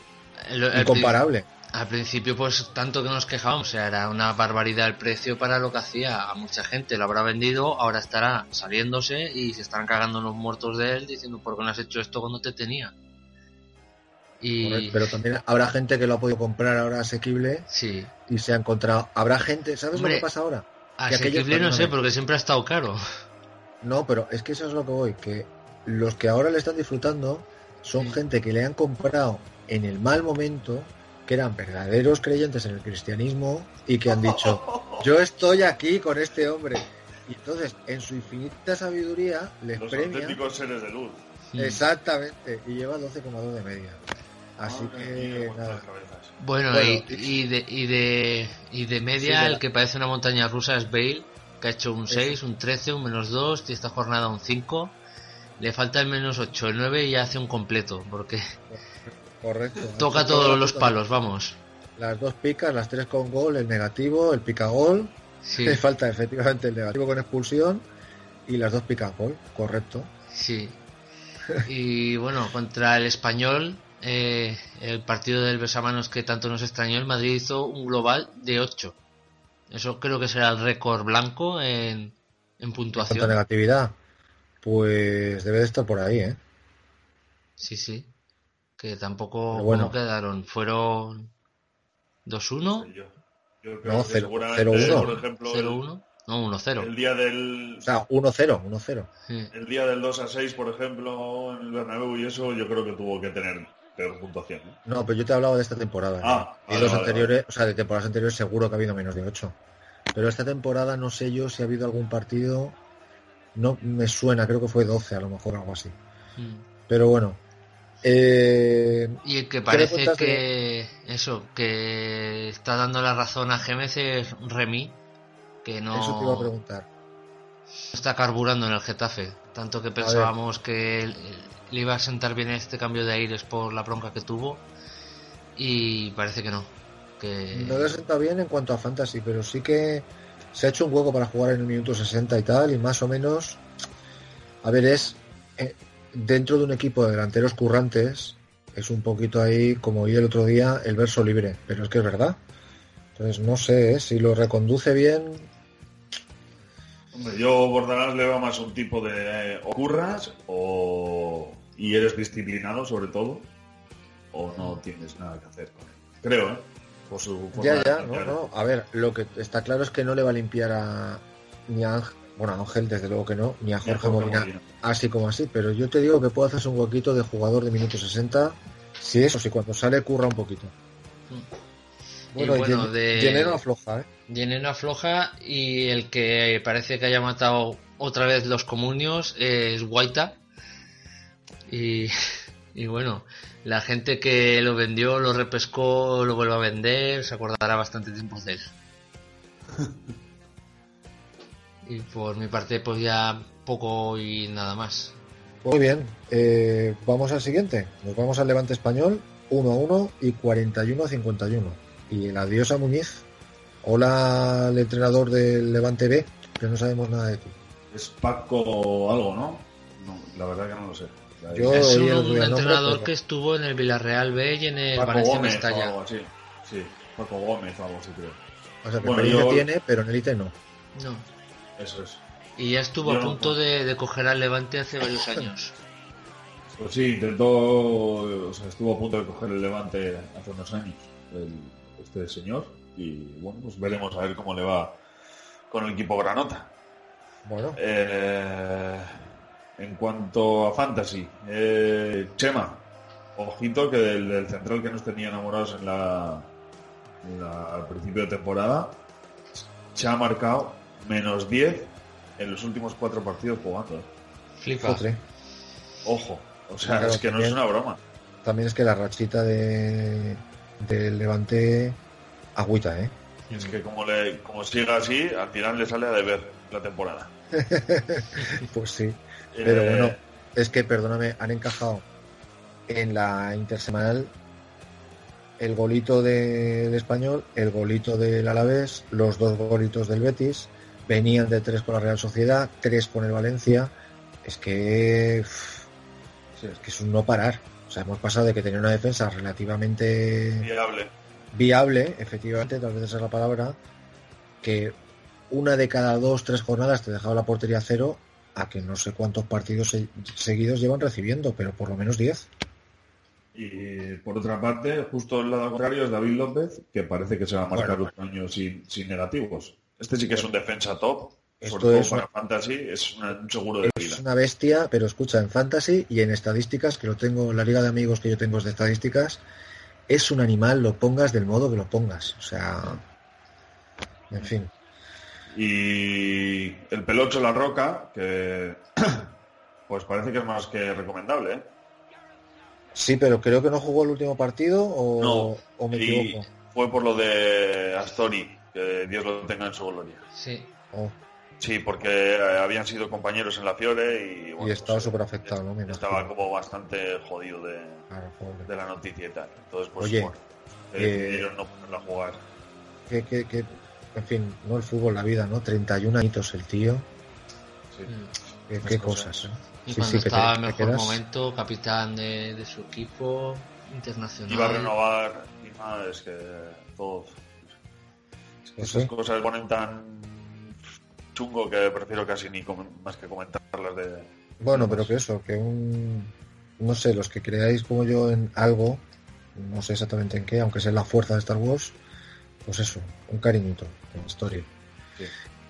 el- el incomparable. al principio, pues tanto que nos quejábamos, o sea, era una barbaridad el precio para lo que hacía a mucha gente. Lo habrá vendido, ahora estará saliéndose y se estarán cagando los muertos de él diciendo, ¿por qué no has hecho esto cuando te tenía? Y Pero también habrá gente que lo ha podido comprar ahora asequible sí, y se ha encontrado. Habrá gente, ¿sabes Hombre, lo que pasa ahora? Que asequible no sé, porque siempre ha estado caro. No, pero es que eso es lo que voy, que los que ahora le están disfrutando son gente que le han comprado en el mal momento, que eran verdaderos creyentes en el cristianismo y que han dicho, *laughs* yo estoy aquí con este hombre. Y entonces, en su infinita sabiduría, les Los premia. auténticos seres de luz. Exactamente, y lleva 12,2 de media. Así que nada. Bueno, Bueno, y, y de, y, de, y de media, Sí, el que parece una montaña rusa es Bale, que ha hecho un 6, un 13, un menos 2, y esta jornada un 5. Le falta el menos 8, el 9 y ya hace un completo, porque Correcto. *laughs* toca Todos los palos, vamos. Las dos picas, las tres con gol, el negativo, el pica gol. Sí, *laughs* Le falta efectivamente el negativo con expulsión y las dos pican gol, correcto. sí. Y bueno, contra el español, eh, el partido del Besamanos que tanto nos extrañó, el Madrid hizo un global de 8. Eso creo que será el récord blanco en, en puntuación. negatividad, pues debe de estar por ahí, ¿eh? Sí, sí. Que tampoco. Bueno. ¿Cómo quedaron? ¿Fueron 2-1? Yo, yo creo No, que cero- seguramente, cero uno. por ejemplo, el- 0-1? No, 1-0. el día del O sea, 1-0, 1-0. Sí. el día del 2 a 6, por ejemplo, en el Bernabéu y eso, yo creo que tuvo que tener peor puntuación. ¿eh? No, pero yo te hablaba de esta temporada. Ah, y vale, los vale, anteriores, o sea, de temporadas anteriores seguro que ha habido menos de 8. Pero esta temporada no sé yo si ha habido algún partido, no me suena, creo que fue 12 a lo mejor, algo así. Mm. Pero bueno. Eh, Y el que parece que. Eso, que está dando la razón a Gémez es Remy. Que no Eso te iba a preguntar. está carburando en el Getafe. Tanto que pensábamos que le iba a sentar bien este cambio de aires por la bronca que tuvo. Y parece que no. Que... No le senta bien en cuanto a fantasy, pero sí que se ha hecho un hueco para jugar en el minuto 60 y tal, y más o menos, a ver, es eh, dentro de un equipo de delanteros currantes, es un poquito ahí, como oí el otro día, el verso libre, pero es que es verdad. Entonces, no sé, ¿eh? si lo reconduce bien, Hombre, yo Bordalás le veo más un tipo de eh, o curras o y eres disciplinado sobre todo o no tienes nada que hacer con él. Creo, ¿eh? Por su forma ya, de ya, no, no. A ver, lo que está claro es que no le va a limpiar a ni a Ángel, bueno, a Ángel desde luego que no, ni a Jorge Jorge Molina, Molina. así como así, pero yo te digo que puede hacerse un huequito de jugador de minuto 60, si eso, si cuando sale curra un poquito. Y Bueno, bueno, Yen- de- Yeneno afloja, ¿eh? Yeneno afloja y el que parece que haya matado otra vez los comunios es Guaita. Y, y bueno, la gente que lo vendió, lo repescó, lo vuelve a vender, se acordará bastante tiempo de él. *laughs* Y por mi parte, pues ya poco y nada más. Muy bien, eh, vamos al siguiente. Nos vamos al Levante Español, 1 a 1 y 41 a 51. Y el adiós a Muñiz. Hola al entrenador del Levante B, que no sabemos nada de ti. Es Paco algo, ¿no? No, la verdad que no lo sé. Yo- es un, nombre, entrenador pero- que estuvo en el Villarreal B y en el Paco Valencia Gómez o Mestalla. algo así. Sí, Paco Gómez o algo así creo. O sea, que Bueno, yo- tiene, pero en élite no. No. Eso es. Y ya estuvo Yo a no- punto de, de coger al Levante hace varios años. Pues sí, intentó, o sea, estuvo a punto de coger el levante hace unos años, el- este señor, y bueno, pues veremos a ver cómo le va con el equipo Granota. Bueno, Eh, en cuanto a Fantasy, eh, Chema, ojito que del, del central que nos tenía enamorados en la, en la- al principio de temporada, se ha marcado menos 10 en los últimos cuatro partidos jugando. Flipa. Jotre. Ojo, o sea, Claro, es que no es una broma. También es que la rachita de del Levante agüita, ¿eh? Es que como, le, como siga así, al final le sale a deber la temporada. *laughs* Pues sí. Pero Eh, bueno, es que, perdóname, han encajado en la intersemanal el golito del español, el golito del Alavés, los dos golitos del Betis, venían de tres con la Real Sociedad, tres con el Valencia. Es que, es que es un no parar. O sea, hemos pasado de que tenía una defensa relativamente viable. viable, efectivamente, tal vez esa es la palabra, que una de cada dos, tres jornadas te dejaba la portería cero, a que no sé cuántos partidos se- seguidos llevan recibiendo, pero por lo menos 10. Y por otra parte, justo el lado contrario es David López, que parece que se va a marcar Bueno, otro año sin, sin negativos. Este sí que es un defensa top. Esto todo es para una, Fantasy es una- un seguro de vida. es una bestia, pero escucha, en fantasy y en estadísticas, que lo tengo, la liga de amigos que yo tengo es de estadísticas, es un animal, lo pongas del modo que lo pongas. O sea, en fin. Y el pelocho La Roca, que *clears throat* pues parece que es más que recomendable, ¿eh? Sí, pero creo que no jugó el último partido o, No, o me equivoco. fue por lo de Astori, que Dios lo tenga en su gloria. Sí. Oh, Sí, porque eh, habían sido compañeros en la Fiore y, bueno, y estaba pues, súper afectado, ¿no? Me estaba imagino. como bastante jodido de, Claro, de la noticia y tal. Entonces, pues Oye, bueno, eh, decidieron no ponerlo a jugar. Que, que, que- en fin, no el fútbol, la vida, ¿no? 31 añitos el tío. Sí. Mm. Qué, cosas. cosas, ¿eh? Y Sí, cuando sí, estaba en mejor quedas- momento, capitán de, de su equipo internacional. Iba a renovar encima, es que todo. Es que Pues esas sí. cosas ponen tan chungo que prefiero casi ni más que comentarlas de. Bueno, pero que eso, que un... No sé, los que creáis como yo en algo, no sé exactamente en qué, aunque sea la fuerza de Star Wars, pues eso, un cariñito en la historia. Sí.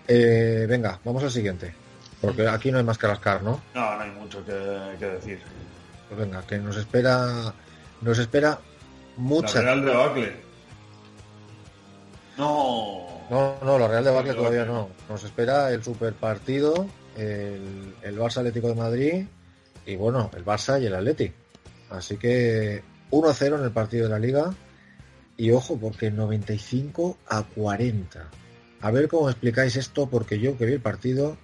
Eh, venga, vamos al siguiente. Porque aquí no hay más que rascar, ¿no? No, no hay mucho que, que decir. Pues venga, que nos espera... Nos espera La mucha... Real de Bacle. No. No, no, la Real de Bacle todavía no. Nos espera el super partido, el, el Barça Atlético de Madrid y bueno, el Barça y el Atleti. Así que 1-0 en el partido de la Liga y ojo porque 95 a 40. A ver cómo explicáis esto porque yo que vi el partido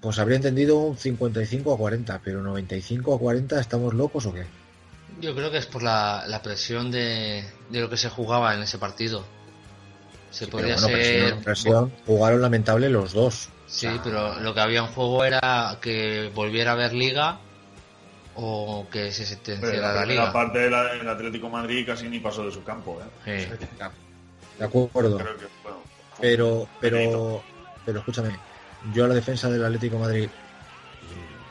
pues habría entendido un 55 a 40, pero 95 a 40 estamos locos o qué? Yo creo que es por la, la presión de, de lo que se jugaba en ese partido. Se podría bueno, ser. presión, presión. jugaron lamentable los dos. Sí, pero lo que había en juego era que volviera a haber liga o que se sentenciara la la liga. parte del Atlético de Madrid casi ni pasó de su campo, ¿eh? Sí. De acuerdo. Creo que, bueno, fue Pero, pero, pero escúchame, yo a la defensa del Atlético de Madrid,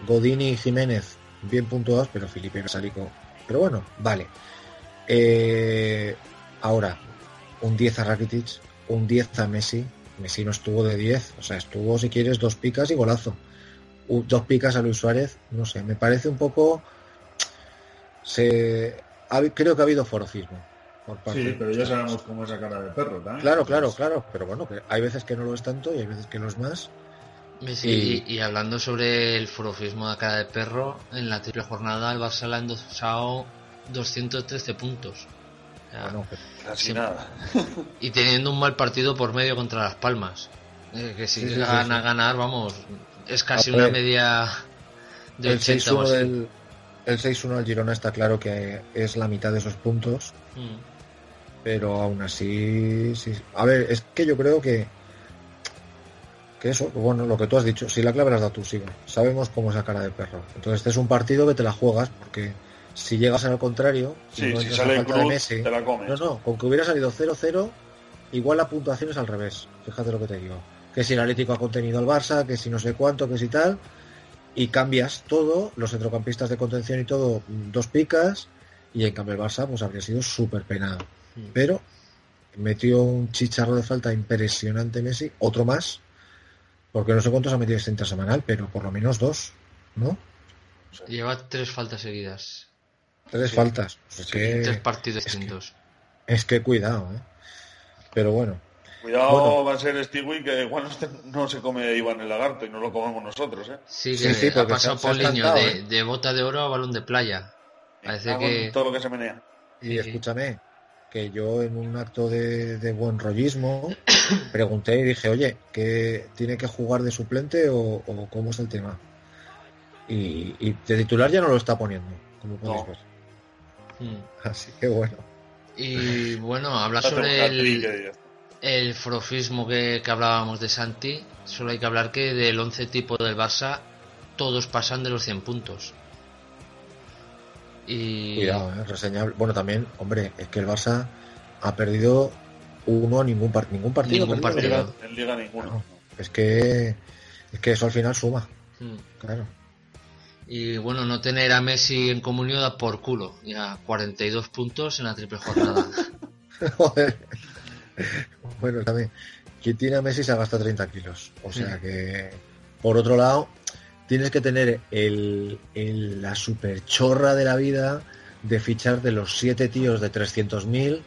Godini y Jiménez, bien puntuados, pero Felipe Casalico. Pero bueno, vale. Eh, ahora, un 10 a Rakitic, un 10 a Messi. Messi no estuvo de 10, o sea, estuvo, si quieres, dos picas y golazo. Dos picas a Luis Suárez, no sé, me parece un poco. Se, ha creo que ha habido forofismo. Por parte Sí, pero ya sabemos cómo es esa cara de perro también. Claro, claro, claro, pero bueno, que hay veces que no lo es tanto y hay veces que lo es más. Sí, y... y hablando sobre el forofismo de cara de perro, en la triple jornada el Barça le ha endosado 213 puntos. O sea, Bueno, que- Casi nada. y teniendo un mal partido por medio contra Las Palmas. Eh, que si Sí, sí, sí, gana, sí. ganar, vamos, es casi una media de el 80 o 6-1 así. del, el 6-1 al Girona está claro que es la mitad de esos puntos, Mm. pero aún así, sí. A ver, es que yo creo que que eso, bueno, lo que tú has dicho, si la clave la has dado tú, sigo. Sabemos cómo es la cara de perro. Entonces, este es un partido que te la juegas porque si llegas al contrario, Sí, no si entras a sale falta de cruz, Messi- te la comes. No, no, con que hubiera salido 0-0, igual la puntuación es al revés. Fíjate lo que te digo. Que si el Atlético ha contenido al Barça, que si no sé cuánto, que si tal, y cambias todo, los centrocampistas de contención y todo, mm, dos picas, y en cambio el Barça pues habría sido súper penado. Pero metió un chicharro de falta impresionante Messi, otro más, porque no sé cuántos ha metido este intersemanal, pero por lo menos dos, ¿no? Lleva tres faltas seguidas. Tres Sí. faltas. Pues es, en que, tres partidos es que- distintos. es que cuidado, ¿eh? Pero bueno, Cuidado Bueno. va a ser Stewie que igual no, se- no se come Iván el lagarto y no lo comemos nosotros, ¿eh? Sí, Sí, que sí, ha pasado se ha- se de, ¿eh? de bota de oro a balón de playa. Parece que... todo lo que se menea. Y Sí. escúchame, que yo en un acto de, de buen rollismo *coughs* pregunté y dije, oye, ¿que tiene que jugar de suplente o, o cómo es el tema? Y, y de titular ya no lo está poniendo, como podéis No. ver. Mm. Así que bueno. Y bueno, habla sobre el. El frofismo que, que hablábamos de Santi. Solo hay que hablar que del 11 tipo del Barça todos pasan de los 100 puntos. Y Cuidado, ¿eh? reseñable. Bueno, también, hombre, es que el Barça ha perdido uno a ningún, par- ningún partido. Ningún partido. ¿verdad? En Liga ninguno. Claro. Es que es que eso al final suma, Mm. claro. Y bueno, no tener a Messi en comunión da por culo. Ya 42 puntos en la triple jornada. *laughs* *laughs* Joder. *laughs* Bueno, también. quien tiene a Messi se gasta 30 kilos. O sea que, por otro lado, tienes que tener el, el- la superchorra de la vida de fichar de los siete tíos de 300.000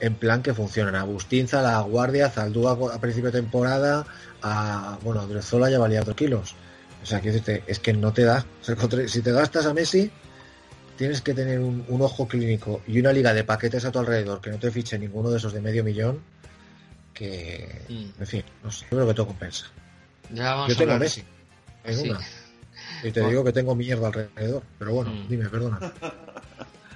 en plan que funcionan. Agustín, La Guardia, Zaldúa a principio de temporada, a, bueno, Odriozola ya valía 2 kilos. O sea, que es que no te da. O sea, contra- si te gastas a Messi, tienes que tener un, un ojo clínico y una liga de paquetes a tu alrededor que no te fiche ninguno de esos de medio millón. Que, Mm. en fin, no sé, yo creo que todo compensa. Ya vamos Yo a tengo a Messi. En Sí. una. Y te Bueno. digo que tengo mierda alrededor. Pero bueno, Mm. dime, perdona.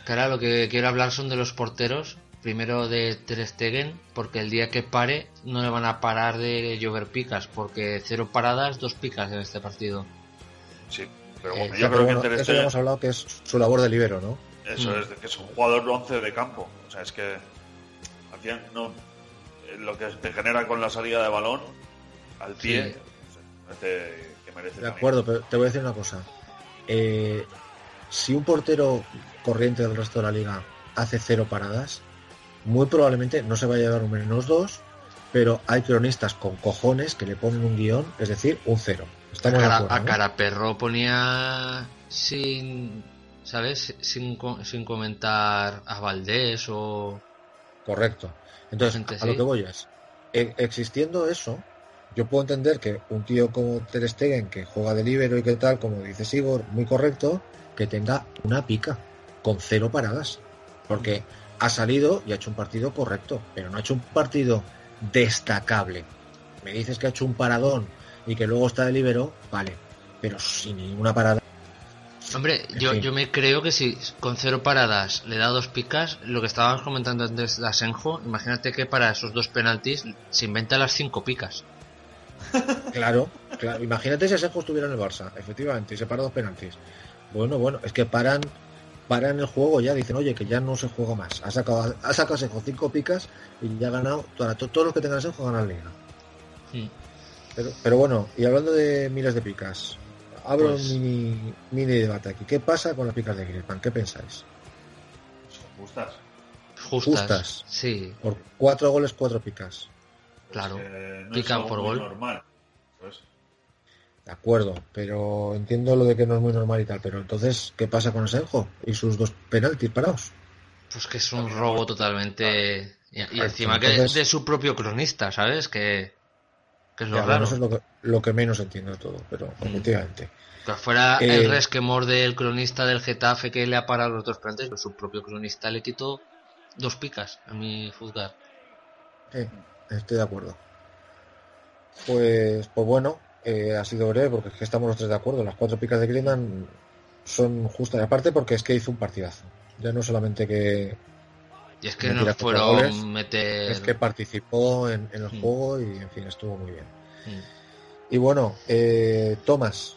Ahora lo que quiero hablar son de los porteros. Primero de Ter Stegen, porque el día que pare no le van a parar de llover picas, porque cero paradas, dos picas en este partido. Sí, pero Eh, bueno, Ya, yo creo bueno, que Ter eso ya hemos hablado que es su labor de libero, ¿no? Eso Mm. es, que es un jugador 11 de campo. O sea, es que al final no, eh, lo que te genera con la salida de balón al pie, Sí. que merece De también. acuerdo, pero te voy a decir una cosa. Eh, si un portero corriente del resto de la liga hace cero paradas, muy probablemente no se va a llevar un menos dos, pero hay cronistas con cojones que le ponen un guion, es decir, un cero. A Estamos de cara, acuerdo, a ¿no? cara perro ponía sin, ¿sabes? Sin, sin comentar a Valdés o... Correcto. Entonces, a lo que voy es, e- existiendo eso, yo puedo entender que un tío como Ter Stegen, que juega de libero y que tal, como dice Sigor, muy correcto, que tenga una pica con cero paradas. Porque ha salido y ha hecho un partido correcto, pero no ha hecho un partido destacable. Me dices que ha hecho un paradón y que luego está de libero, vale, pero sin ninguna parada. Hombre, En yo, fin. yo me creo que si con cero paradas le da dos picas, lo que estábamos comentando antes de Asenjo, imagínate que para esos dos penaltis se inventa las cinco picas. *laughs* Claro, claro. Imagínate si Asenjo estuviera en el Barça, efectivamente, y se para dos penaltis. Bueno, bueno, es que paran, paran el juego ya, dicen, oye, que ya no se juega más. Ha sacado, ha sacado Asenjo cinco picas y ya ha ganado, para to- todos los que tengan Asenjo ganan la liga. Mm. Pero, pero bueno, y hablando de miles de picas, abro Pues- un mini, mini debate aquí. ¿Qué pasa con las picas de Griezmann? ¿Qué pensáis? Justas. Justas. Justas. Sí, Por cuatro goles, cuatro picas. claro. Eh, no Pican por gol. normal. De acuerdo, pero entiendo lo de que no es muy normal y tal. Pero entonces, ¿qué pasa con Asenjo y sus dos penaltis parados? Pues que es un robo totalmente... Y, y Correcto, encima que entonces- de su propio cronista, ¿sabes? Que, que es lo Ya, raro. eso es lo que, lo que menos entiendo de todo, pero efectivamente. Que fuera Eh, el resquemor del cronista del Getafe que le ha parado los dos penaltis, pero su propio cronista le quitó dos picas a mi juzgar. Sí, estoy de acuerdo. Pues, pues bueno, eh, ha sido breve porque es que estamos los tres de acuerdo. Las cuatro picas de Griezmann son justas. Y aparte porque es que hizo un partidazo. Ya no solamente que Y es que no fueron goles, meter... es que participó en, en el Mm. juego y en fin, estuvo muy bien. Mm. Y bueno, eh, Tomás,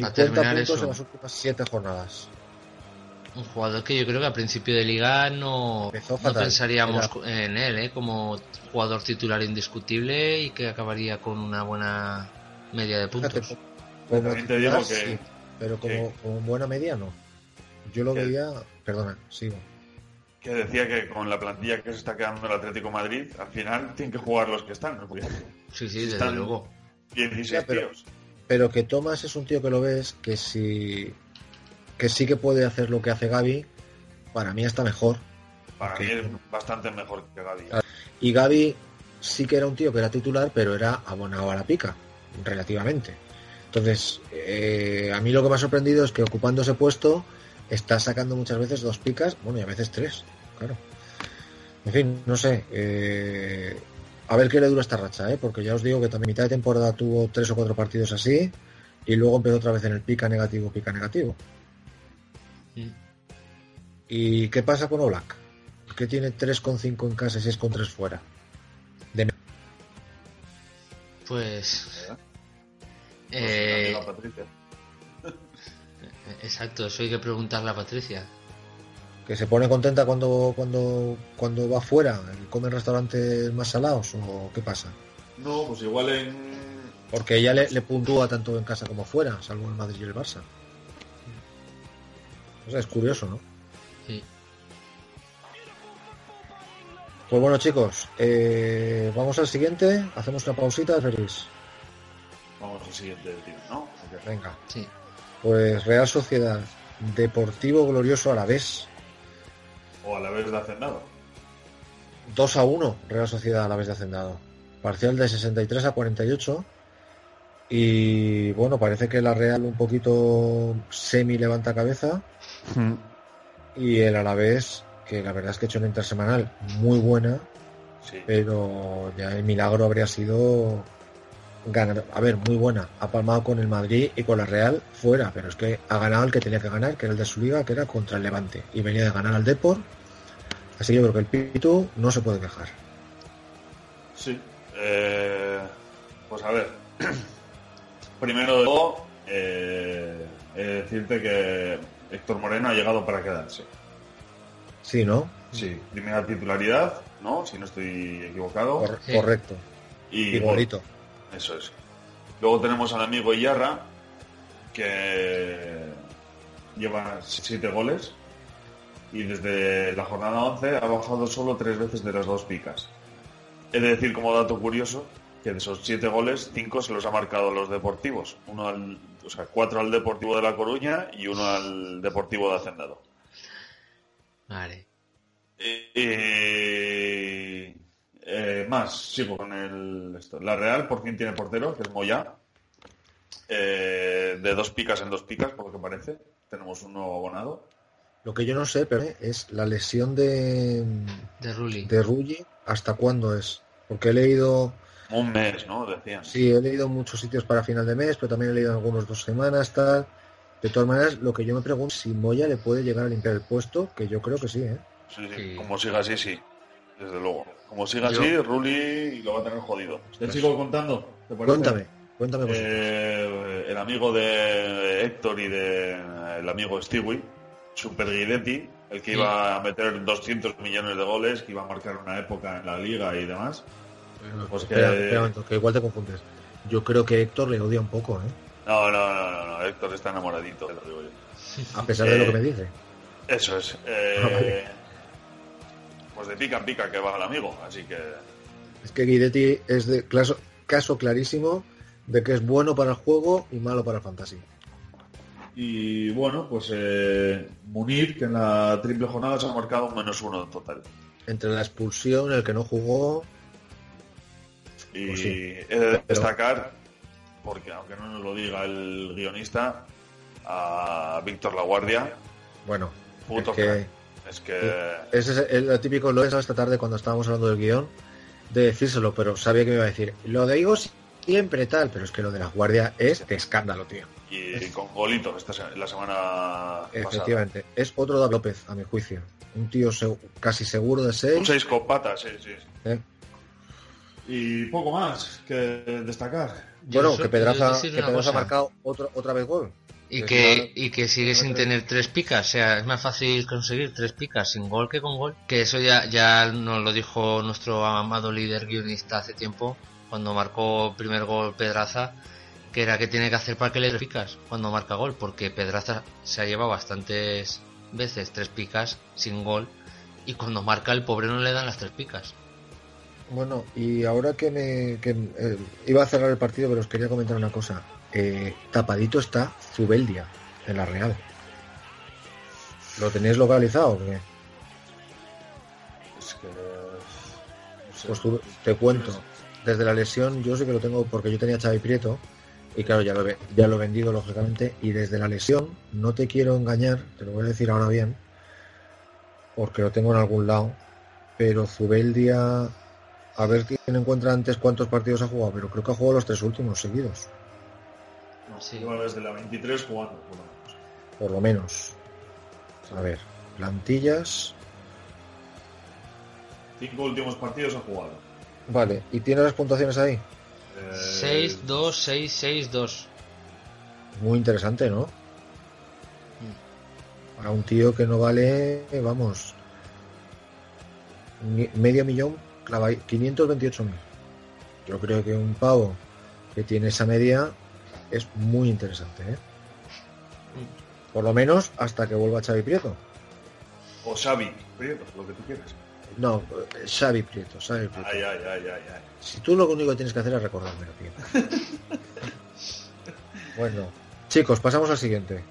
Para 50 terminar puntos eso. en las últimas siete jornadas. Un jugador que yo creo que a principio de liga no, pensaríamos Era- en él, ¿eh? como jugador titular indiscutible y que acabaría con una buena media de puntos. Como te titular, digo que- sí, pero como, que- como buena media no. Yo lo Que- veía, perdona, sigo. Que decía que con la plantilla que se está quedando el Atlético de Madrid, al final tienen que jugar los que están. ¿no? Porque Sí, sí, desde Están- luego. 16 Ya, pero- tíos. Pero que Tomás es un tío que lo ves que si que sí que puede hacer lo que hace Gaby, para mí está mejor. Para mí es bastante mejor que Gaby. Y Gaby sí que era un tío que era titular, pero era abonado a la pica, relativamente. Entonces, eh, a mí lo que me ha sorprendido es que ocupando ese puesto está sacando muchas veces dos picas, bueno, y a veces tres, claro. En fin, no sé. eh, a ver qué le dura esta racha, ¿eh? porque ya os digo que también mitad de temporada tuvo tres o cuatro partidos así y luego empezó otra vez en el pica negativo, pica negativo. ¿Y qué pasa con Oblak? Que tiene 3,5 en casa y 6,3 fuera. Pues... Pues, eh, amiga Patricia. exacto, eso hay que preguntarle a Patricia. que se pone contenta cuando cuando cuando va fuera y come en restaurantes más salados o qué pasa No, pues igual en. porque ella le, le puntúa tanto en casa como fuera salvo el Madrid y el Barça o sea es curioso no Pues bueno, chicos, eh, vamos al siguiente. Hacemos una pausita, Feliz. Vamos al siguiente tío, ¿no? Venga. Sí. Pues Real Sociedad, Deportivo Glorioso a la vez. O a la vez de Hacendado. 2 a 1, Real Sociedad a la vez de Hacendado. Parcial de 63 a 48. Y bueno, parece que la Real un poquito semi levanta cabeza. Y el Alavés, que la verdad es que ha hecho una intersemanal muy buena, Sí. pero ya el milagro habría sido ganar. A ver, muy buena. Ha palmado con el Madrid y con la Real fuera, pero es que ha ganado el que tenía que ganar, que era el de su liga, que era contra el Levante. Y venía de ganar al Depor. Así que yo creo que el Pitu no se puede quejar. Sí. Eh, pues a ver. *clears throat* Primero de todo, eh, decirte que Héctor Moreno ha llegado para quedarse. Sí, ¿no? Sí, primera titularidad, ¿no? Si no estoy equivocado. Cor- Sí. Correcto. y Igualito. Eso es. Luego tenemos al amigo Iyarra, que lleva siete goles y desde la jornada 11 ha bajado solo tres veces de las dos picas. He de decir como dato curioso que de esos siete goles, cinco se los ha marcado los deportivos. Uno al, o sea, cuatro al Deportivo de La Coruña y uno al Deportivo de Hacendado. Vale. Y, eh, más, sigo con el esto. La Real por fin tiene portero, que es Moya. Eh, de dos picas en dos picas, por lo que parece. Tenemos un nuevo abonado. Lo que yo no sé, pero es la lesión de, De Rulli. de Rulli, ¿hasta cuándo es? Porque he leído, Un mes, ¿no? Decían. sí, he leído muchos sitios para final de mes, pero también he leído en algunos dos semanas, tal. De todas maneras, lo que yo me pregunto es si Moya le puede llegar a limpiar el puesto, que yo creo que sí, ¿eh? Sí, sí, Sí. Como siga así, sí. Desde luego. Como siga Yo- así, Rulli lo va a tener jodido. ¿Te sigo contando? Cuéntame, cuéntame vosotros. Eh, el amigo de Héctor y de el amigo Stewie, Super Guidetti, el que Sí. iba a meter 200 millones de goles, que iba a marcar una época en la liga y demás. Pues que... Espera, espera un momento, que igual te confundes. Yo creo que Héctor le odia un poco, ¿eh? No, no, no, no, no, Héctor está enamoradito, te lo digo yo. *laughs* A pesar de lo que me dice. Eso es. eh, Ah, vale. Pues de pica en pica que va el amigo, así que... Es que Guidetti es de caso, caso clarísimo de que es bueno para el juego y malo para el fantasy. Y bueno, pues eh, Munir, que en la triple jornada se ha marcado un menos uno en total. Entre la expulsión, el que no jugó, Y Pues sí. he de destacar, porque aunque no nos lo diga el guionista, a Víctor Laguardia, bueno, puto es que. Es que... ese es lo típico, lo he esta tarde cuando estábamos hablando del guion, de decírselo, pero sabía que me iba a decir, lo digo siempre tal, pero es que lo de la guardia es de escándalo, tío. Y con golito esta se- la semana pasada. Efectivamente, es otro David López, a mi juicio. Un tío casi seguro de Un seis. seis con patas, sí, sí. ¿eh? Y poco más que destacar. Bueno, que Pedraza, que Pedraza ha marcado otro, otra vez gol. Y Que y que sigue sin tener tres picas, o sea, es más fácil conseguir tres picas sin gol que con gol. Que eso ya, ya nos lo dijo nuestro amado líder guionista hace tiempo, cuando marcó el primer gol Pedraza, que era que tiene que hacer para que le dé picas cuando marca gol, porque Pedraza se ha llevado bastantes veces tres picas sin gol, y cuando marca el pobre no le dan las tres picas. Bueno, y ahora que me que, eh, iba a cerrar el partido, pero os quería comentar una cosa. Eh, tapadito está Zubeldia en la Real. ¿Lo tenéis localizado? o qué? Es que. no sé. Pues tú- te cuento. Desde la lesión yo sí que lo tengo porque yo tenía a Xavi Prieto y claro, ya lo, he, ya lo he vendido lógicamente y desde la lesión no te quiero engañar, te lo voy a decir ahora bien, porque lo tengo en algún lado, pero Zubeldia, a ver quién encuentra antes cuántos partidos ha jugado, pero creo que ha jugado los tres últimos seguidos, No, Sí. lleva desde la 23 jugando. por lo menos. por lo menos. A ver, plantillas. Cinco últimos partidos ha jugado. Vale, ¿y tiene las puntuaciones ahí? Eh, 6, 2, 6, 6, 2. Muy interesante, ¿no? Para un tío que no vale, vamos, medio millón, clava 528 mil. Yo creo que un pavo que tiene esa media es muy interesante, ¿eh? Por lo menos hasta que vuelva Xavi Prieto. O Xavi, Prieto, lo que tú quieras. No, Xavi Prieto, Xavi Prieto. Ay, ay, ay, ay, ay. Si tú lo único que tienes que hacer es recordármelo, tío. *laughs* bueno, chicos, pasamos al siguiente.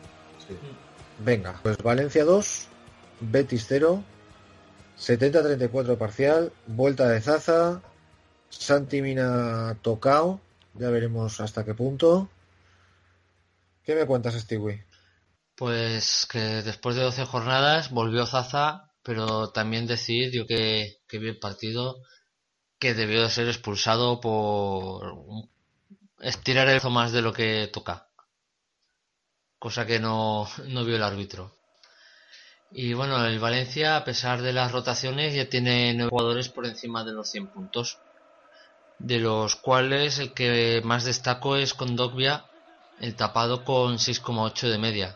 Venga, pues Valencia 2, Betis 0, 70-34 parcial, vuelta de Zaza, Santi Mina tocao, ya veremos hasta qué punto. ¿Qué me cuentas, Stewie? Pues que después de 12 jornadas volvió Zaza, pero también decir yo que, que vi el partido que debió de ser expulsado por estirar el más de lo que toca. Cosa que no, no vio el árbitro. Y bueno, el Valencia, a pesar de las rotaciones, ya tiene nueve jugadores por encima de los 100 puntos. De los cuales el que más destaco es Condogbia, el tapado con 6,8 de media.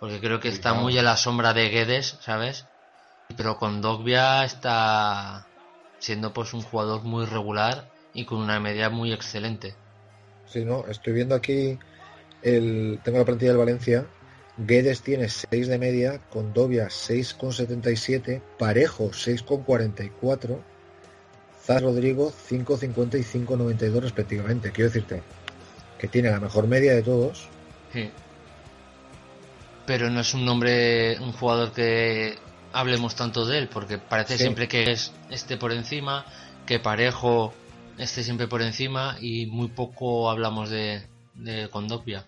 Porque creo que está muy a la sombra de Guedes, ¿sabes? Pero Condogbia está siendo pues un jugador muy regular y con una media muy excelente. Sí, no, estoy viendo aquí el tengo la plantilla del Valencia. Guedes tiene 6 de media, Condovia 6,77, Parejo 6,44, Zaz Rodrigo 5,50 y 5,92 respectivamente. Quiero decirte que tiene la mejor media de todos. Sí. Pero no es un nombre, un jugador que hablemos tanto de él, porque parece Sí. siempre que es esté por encima, que Parejo esté siempre por encima y muy poco hablamos de, de Condopia.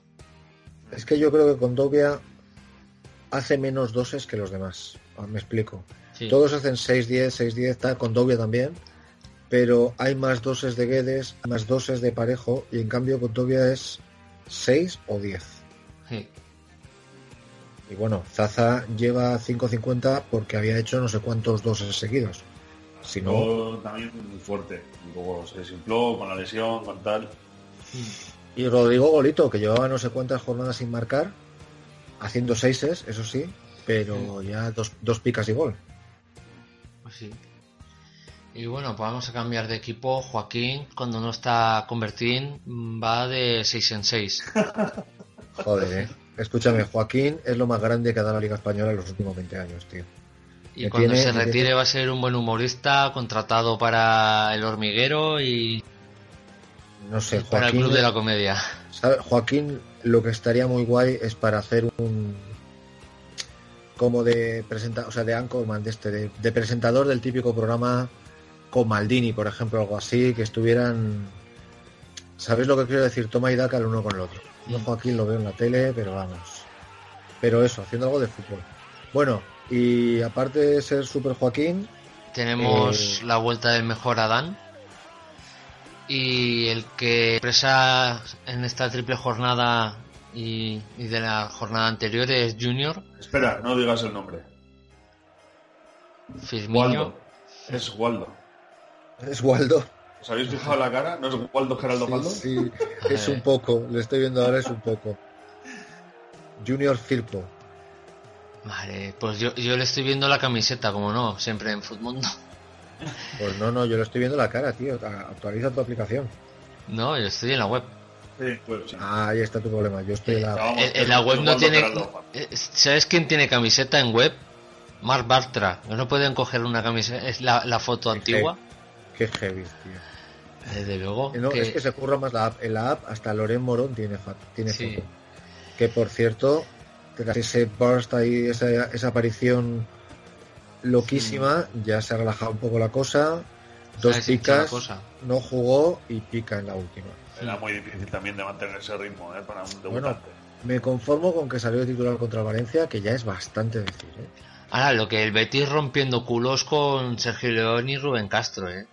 Es que yo creo que Condovia hace menos doses que los demás. Ah, Me explico. Sí. Todos hacen 6-10, 6-10, está Condovia también, pero hay más doses de Guedes, más doses de Parejo, y en cambio Condovia es 6 o 10. Sí. Y bueno, Zaza lleva 5.50 porque había hecho no sé cuántos doses seguidos. Si no, también muy fuerte. Luego se desinfló con la lesión, con tal. Y Rodrigo Golito, que llevaba no sé cuántas jornadas sin marcar, haciendo seises, eso sí, pero ya dos, dos picas y gol. Pues sí. Y bueno, pues vamos a cambiar de equipo. Joaquín, cuando no está convertido, va de 6 en 6. *laughs* Joder, eh. Escúchame, Joaquín es lo más grande que ha dado la Liga Española en los últimos 20 años, tío. Y cuando tiene- se retire tiene- va a ser un buen humorista contratado para el hormiguero y No sé, para el Joaquín, club de la comedia. ¿sabe? Joaquín lo que estaría muy guay es para hacer un como de presenta, o sea, de anchorman de este, de, de presentador del típico programa con Maldini, por ejemplo, algo así, que estuvieran ¿Sabéis lo que quiero decir? Toma y daca el uno con el otro. Yo Joaquín lo veo en la tele, pero vamos. Pero eso, haciendo algo de fútbol. Bueno, y aparte de ser Super Joaquín, Tenemos Eh, la vuelta del mejor Adán. Y el que expresa en esta triple jornada y, y de la jornada anterior es Junior, Espera, no digas el nombre. Firmino. Waldo. Es Waldo. es Waldo. ¿Os habéis fijado la cara? ¿No es Waldo Geraldo Waldo? Sí, sí, es un poco, le estoy viendo ahora, es un poco. Junior Firpo. Vale, pues yo, yo le estoy viendo la camiseta, como no, siempre en Futmundo. Pues no, no, yo le estoy viendo la cara, tío. Actualiza tu aplicación. No, yo estoy en la web. Sí, pues sí. Ah, ahí está tu problema. Yo estoy en la. Vamos, En, en es la web no tiene... Eh, ¿Sabes quién tiene camiseta en web? Mark Bartra. No pueden coger una camiseta, es la, la foto antigua. Qué heavy, tío. Desde luego. Eh, No, que- es que se curra más la app. En la app hasta Loren Morón tiene, tiene Sí. foto. Que por cierto, tras ese burst ahí, esa, esa aparición loquísima, ya se ha relajado un poco la cosa. Dos picas, cosa. no jugó y pica en la última. Era muy difícil también de mantener ese ritmo ¿eh? para un Bueno, debutante. me conformo con que salió de titular contra el Valencia, que ya es bastante decir. ¿eh? Ahora, lo que el Betis rompiendo culos con Sergio León y Rubén Castro, ¿eh?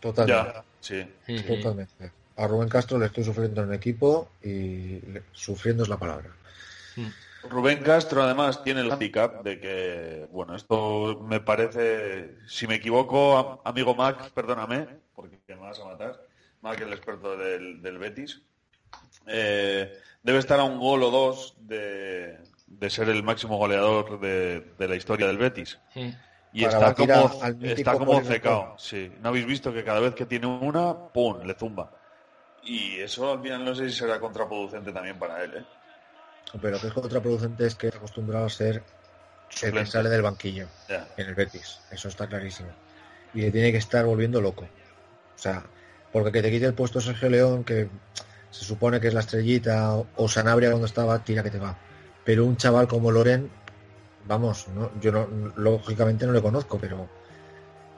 Totalmente. ya, sí. Totalmente. A Rubén Castro le estoy sufriendo en el equipo y sufriendo es la palabra. Rubén Castro además tiene el handicap de que, bueno, esto me parece, si me equivoco, am- amigo Mac, perdóname, porque me vas a matar, Mac el experto del, del Betis, eh, debe estar a un gol o dos de, de ser el máximo goleador de, de la historia del Betis. Sí. Y Para está como, al está como sí. ¿No habéis visto que cada vez que tiene una, ¡pum!, le zumba. Y eso al final no sé si será contraproducente también para él, ¿eh? Pero que es contraproducente es que es acostumbrado a ser que te Suplente. sale del banquillo en el Betis. Eso está clarísimo. Y le tiene que estar volviendo loco. O sea, porque que te quite el puesto Sergio León, que se supone que es la estrellita, o- o Sanabria cuando estaba, tira que te va. Pero un chaval como Loren, vamos, no, yo no, lógicamente no le conozco, pero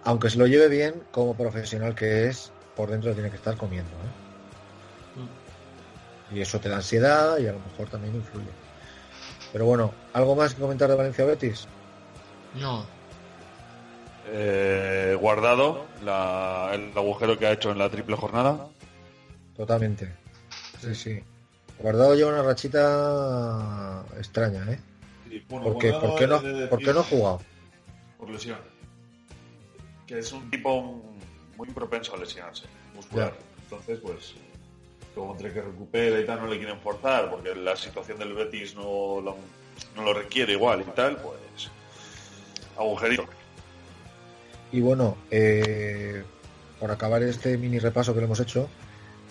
aunque se lo lleve bien, como profesional que es, por dentro tiene que estar comiendo. ¿eh? Y eso te da ansiedad y a lo mejor también influye. Pero bueno, ¿algo más que comentar de Valencia Betis? No, Eh, guardado la- el agujero que ha hecho en la triple jornada. Totalmente. Sí, sí. Guardado lleva una rachita extraña, ¿eh? ¿Por qué, ¿Por qué no, ¿por qué no ha jugado? Por lesión. Que es un tipo muy propenso a lesionarse muscular. Entonces, pues, como entre que recupera y tal, no le quieren forzar, porque la situación del Betis no lo, no lo requiere igual y tal, pues, agujerito. Y bueno, eh, por acabar este mini repaso que le hemos hecho,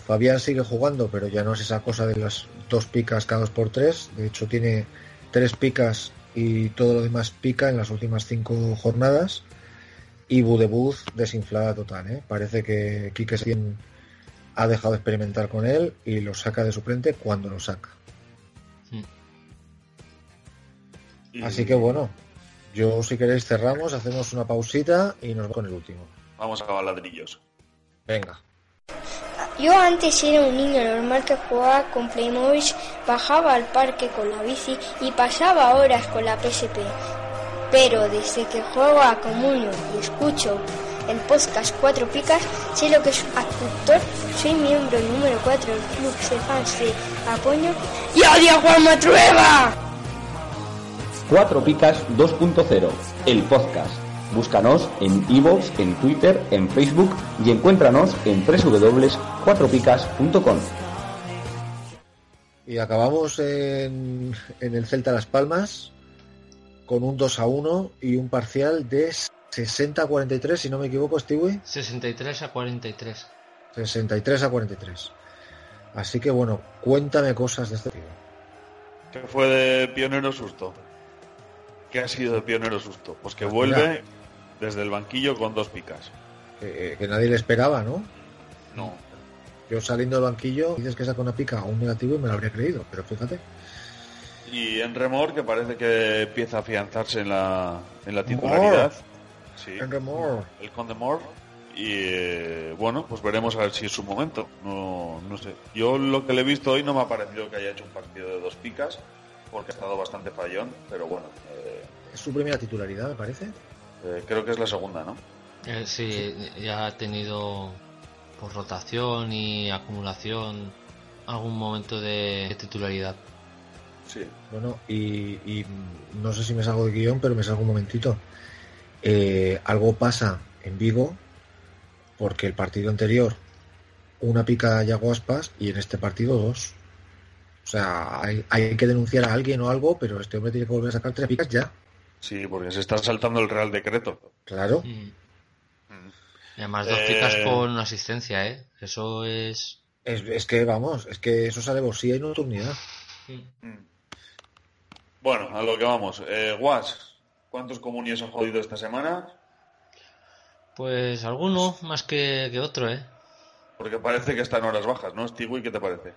Fabián sigue jugando, pero ya no es esa cosa de las dos picas cada dos por tres. De hecho, tiene tres picas y todo lo demás pica en las últimas cinco jornadas. Y Budebuz desinflada total, ¿eh? Parece que Quique Setién ha dejado de experimentar con él y lo saca de suplente cuando lo saca. Y Así que bueno, yo si queréis cerramos, hacemos una pausita y nos vamos con el último. Vamos a ladrillos. Venga. Yo antes era un niño normal que jugaba con Playmobil, bajaba al parque con la bici y pasaba horas con la PSP. Pero desde que juego a Comunio y escucho el podcast Cuatro Picas, sé lo que es actor, soy miembro número 4 del club de fans de Apoño y odio a Juan Matrueva. Cuatro Picas 2.0, el podcast. Búscanos en iVoox, en Twitter, en Facebook y encuéntranos en www.cuatropicas.com. Y acabamos en, en el Celta Las Palmas con un 2 a 1 y un parcial de 60 a 43, si no me equivoco, Stewie. 63 a 43. 63 a 43. Así que bueno, cuéntame cosas de este partido. ¿Qué fue de pionero susto? ¿Qué ha sido de pionero susto? Pues que vuelve desde el banquillo con dos picas. Que, que nadie le esperaba, ¿no? No. Yo saliendo del banquillo, dices que saca una pica o un negativo y me lo habría creído, pero fíjate. Y en remor, que parece que empieza a afianzarse en la, en la titularidad. Sí. El Conde Moore. Y eh, bueno, pues veremos a ver si es su momento. No, no sé. Yo lo que le he visto hoy no me ha parecido que haya hecho un partido de dos picas, porque ha estado bastante fallón, pero bueno, eh, Es su primera titularidad, me parece. eh, creo que es la segunda, ¿no? Eh, sí, ya ha tenido por rotación y acumulación algún momento de titularidad. Sí. Bueno, y, y no sé si me salgo de guion, pero me salgo un momentito. Eh, algo pasa en Vigo, porque el partido anterior una pica y aguaspas y en este partido dos. O sea, hay, hay que denunciar a alguien o algo, pero este hombre tiene que volver a sacar tres picas ya. Sí, porque se está saltando el Real Decreto. Claro. Mm. Y además dos Eh, picas con asistencia, ¿eh? Eso es... Es, es que, vamos, es que eso sale bosía y nocturnidad. Bueno, a lo que vamos. Eh, Guas, ¿cuántos comunios han jodido esta semana? Pues alguno más que, que otro, ¿eh? Porque parece que está en horas bajas, ¿no? Stewie, ¿qué te parece?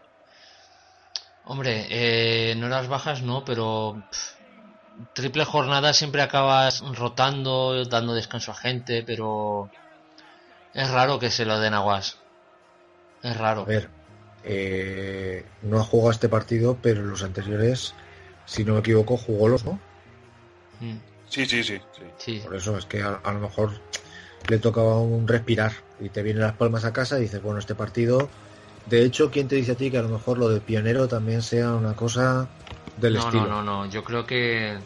Hombre, eh, en horas bajas no, pero pff, triple jornada siempre acabas rotando, dando descanso a gente, pero es raro que se lo den a Guas. Es raro. A ver, eh, no ha jugado este partido, pero en los anteriores, si no me equivoco, jugó los, ¿no? Mm, Sí, sí, sí. sí. sí. Por eso es que a, a lo mejor le tocaba un respirar y te vienen las palmas a casa y dices, bueno, este partido. De hecho, ¿quién te dice a ti que a lo mejor lo de pionero también sea una cosa del no, estilo? no, no, no. Yo creo que,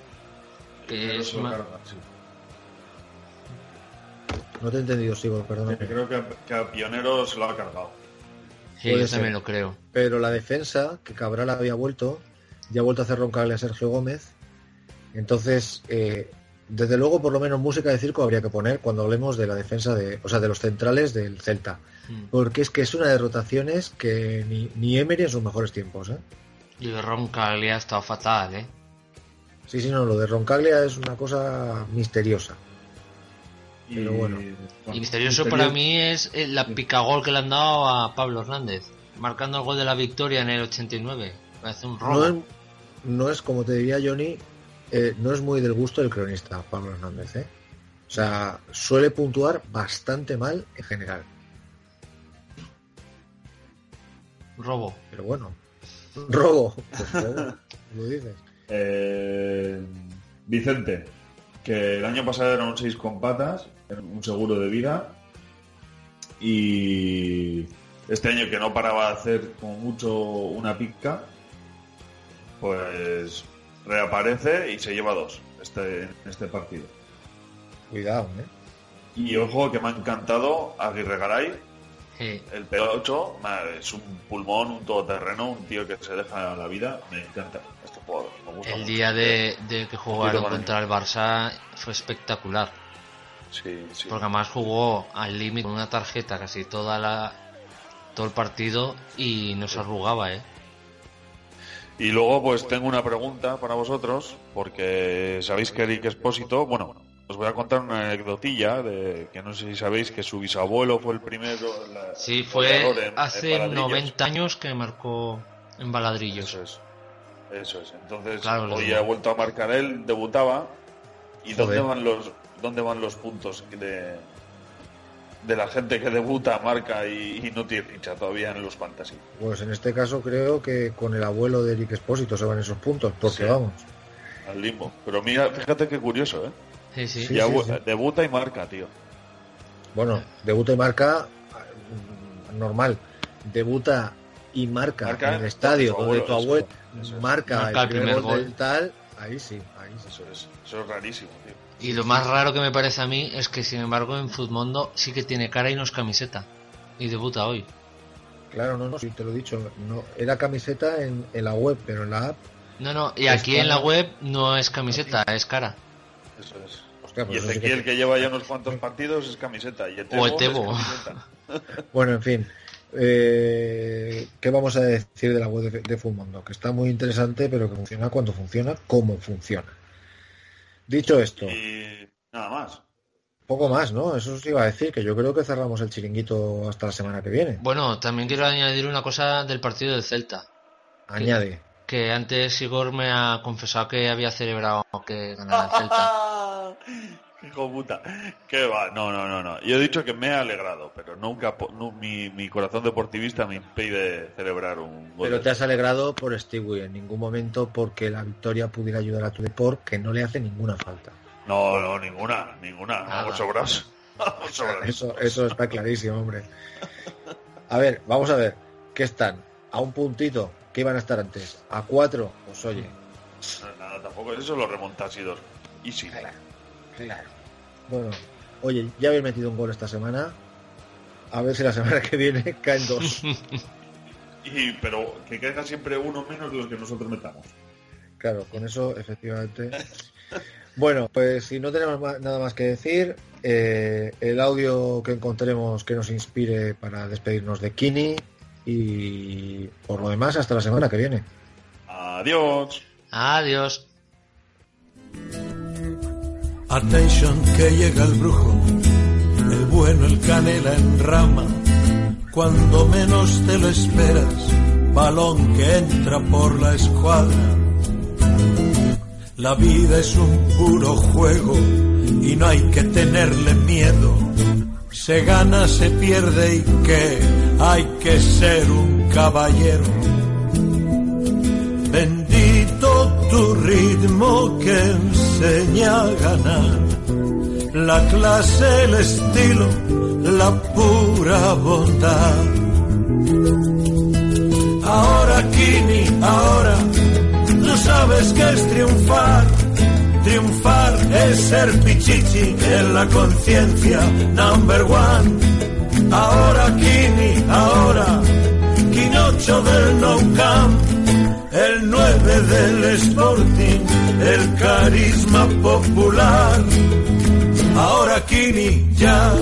que es ma- No te he entendido, Sigo, perdón. Creo que, que a Pionero se lo ha cargado. Sí, puede yo también ser. lo creo. Pero la defensa, que Cabral había vuelto, ya ha vuelto a hacer roncarle a Sergio Gómez. Entonces, eh, desde luego, por lo menos música de circo habría que poner cuando hablemos de la defensa de, o sea, de los centrales del Celta. Mm. Porque es que es una de rotaciones que ni, ni Emery en sus mejores tiempos, ¿eh? Y Ronca le ha estado fatal, ¿eh? Sí, sí, no, lo de Roncaglia es una cosa misteriosa. Y, Pero bueno. Y misterioso para mí es eh, la picagol que le han dado a Pablo Hernández, marcando el gol de la victoria en el 89. Parece un robo. No es, no es, como te diría Johnny, eh, no es muy del gusto del cronista Pablo Hernández, ¿eh? O sea, suele puntuar bastante mal en general. Robo. Pero bueno, robo. Pues robo, lo dices. *laughs* Eh, Vicente, que el año pasado era un 6 con patas, un seguro de vida. Y este año que no paraba de hacer como mucho una pica, pues reaparece y se lleva dos este, este partido. Cuidado, ¿eh? Y ojo que me ha encantado Aguirre Garay, Sí. el P8, ma- es un pulmón, un todoterreno, un tío que se deja la vida. Me encanta este jugador. me gusta El mucho. día de, de que jugaron contra el Barça fue espectacular. Sí, sí. Porque además jugó al límite con una tarjeta casi toda la todo el partido y no se arrugaba, ¿eh? Y luego pues tengo una pregunta para vosotros, porque sabéis que Eric Espósito, bueno, os voy a contar una anecdotilla de que no sé si sabéis que su bisabuelo fue el primero. la- Sí, fue en- en hace Baladrillos. 90 años que marcó en Baladrillos. Eso es. Eso es. Entonces, Claro, hoy ha vuelto a marcar él, debutaba. ¿Y dónde van los dónde van los puntos de, de la gente que debuta, marca y, y no tiene ficha todavía en los fantasy? Pues en este caso creo que con el abuelo de Eric Espósito se van esos puntos, porque Sí. vamos. Al limbo. Pero mira, fíjate qué curioso, ¿eh? Sí, sí. Sí. Debuta y marca, tío. Bueno, debuta y marca mm, normal. Debuta y marca, Marca en el estadio tu donde abuelo, tu abuelo Eso es. marca, Marca el primer gol, del tal, ahí sí, ahí sí. Eso es, eso es rarísimo, tío. Y lo más raro que me parece a mí es que, sin embargo, en Futmundo sí que tiene cara y no es camiseta. Y debuta hoy. Claro, no, no, sí, te lo he dicho. No, era camiseta en, en la web, pero en la app, No, no, y aquí en la web no es camiseta, es cara. Eso es. hostia, Y pues sí Ezequiel, que- que lleva ya unos cuantos partidos, es camiseta. Y Etebo O Etebo. es camiseta. *laughs* Bueno, en fin. Eh, ¿Qué vamos a decir de la web de, de? Que está muy interesante, pero que funciona cuando funciona, como funciona. Dicho esto, Y nada más. poco más, ¿no? Eso os iba a decir, que yo creo que cerramos el chiringuito hasta la semana que viene. Bueno, también quiero añadir una cosa del partido del Celta. Añade. Que antes Igor me ha confesado que había celebrado que ganara el Celta. *laughs* Hijo puta. ¿Qué va? No, no, no, no. Yo he dicho que me he alegrado, pero nunca, mi, mi corazón deportivista me impide celebrar un gol. Pero te has alegrado por Stewie, en ningún momento porque la victoria pudiera ayudar a tu deporte, que no le hace ninguna falta. No, no, ninguna, ninguna. Vamos sobrados. *laughs* Eso, eso está clarísimo, hombre. A ver, vamos a ver. ¿Qué están? ¿A un puntito? ¿Qué iban a estar antes? ¿A cuatro? Pues oye, Nada, tampoco es eso lo remontas y dos. Y sí. claro. Bueno, oye, ya habéis metido un gol esta semana. A ver si la semana que viene *laughs* caen dos. *laughs* Y, pero que caiga siempre uno menos de los que nosotros metamos. Claro, con eso efectivamente. Bueno, pues si no tenemos nada más que decir, eh, el audio que encontremos que nos inspire para despedirnos de Kini y por lo demás hasta la semana que viene. Adiós. Adiós. Attention que llega el brujo, el bueno, el canela en rama, cuando menos te lo esperas, balón que entra por la escuadra. La vida es un puro juego y no hay que tenerle miedo. Se gana, se pierde y que hay que ser un caballero. Bendito tu ritmo que enseña a ganar. La clase, el estilo, la pura bondad. Ahora, Kini, ahora, no sabes qué es triunfar. Triunfar es ser pichichi en la conciencia, number one. Ahora, Kini, ahora, Quinocho del No Camp, el 9 del Sporting, el carisma popular. Ahora Kini ya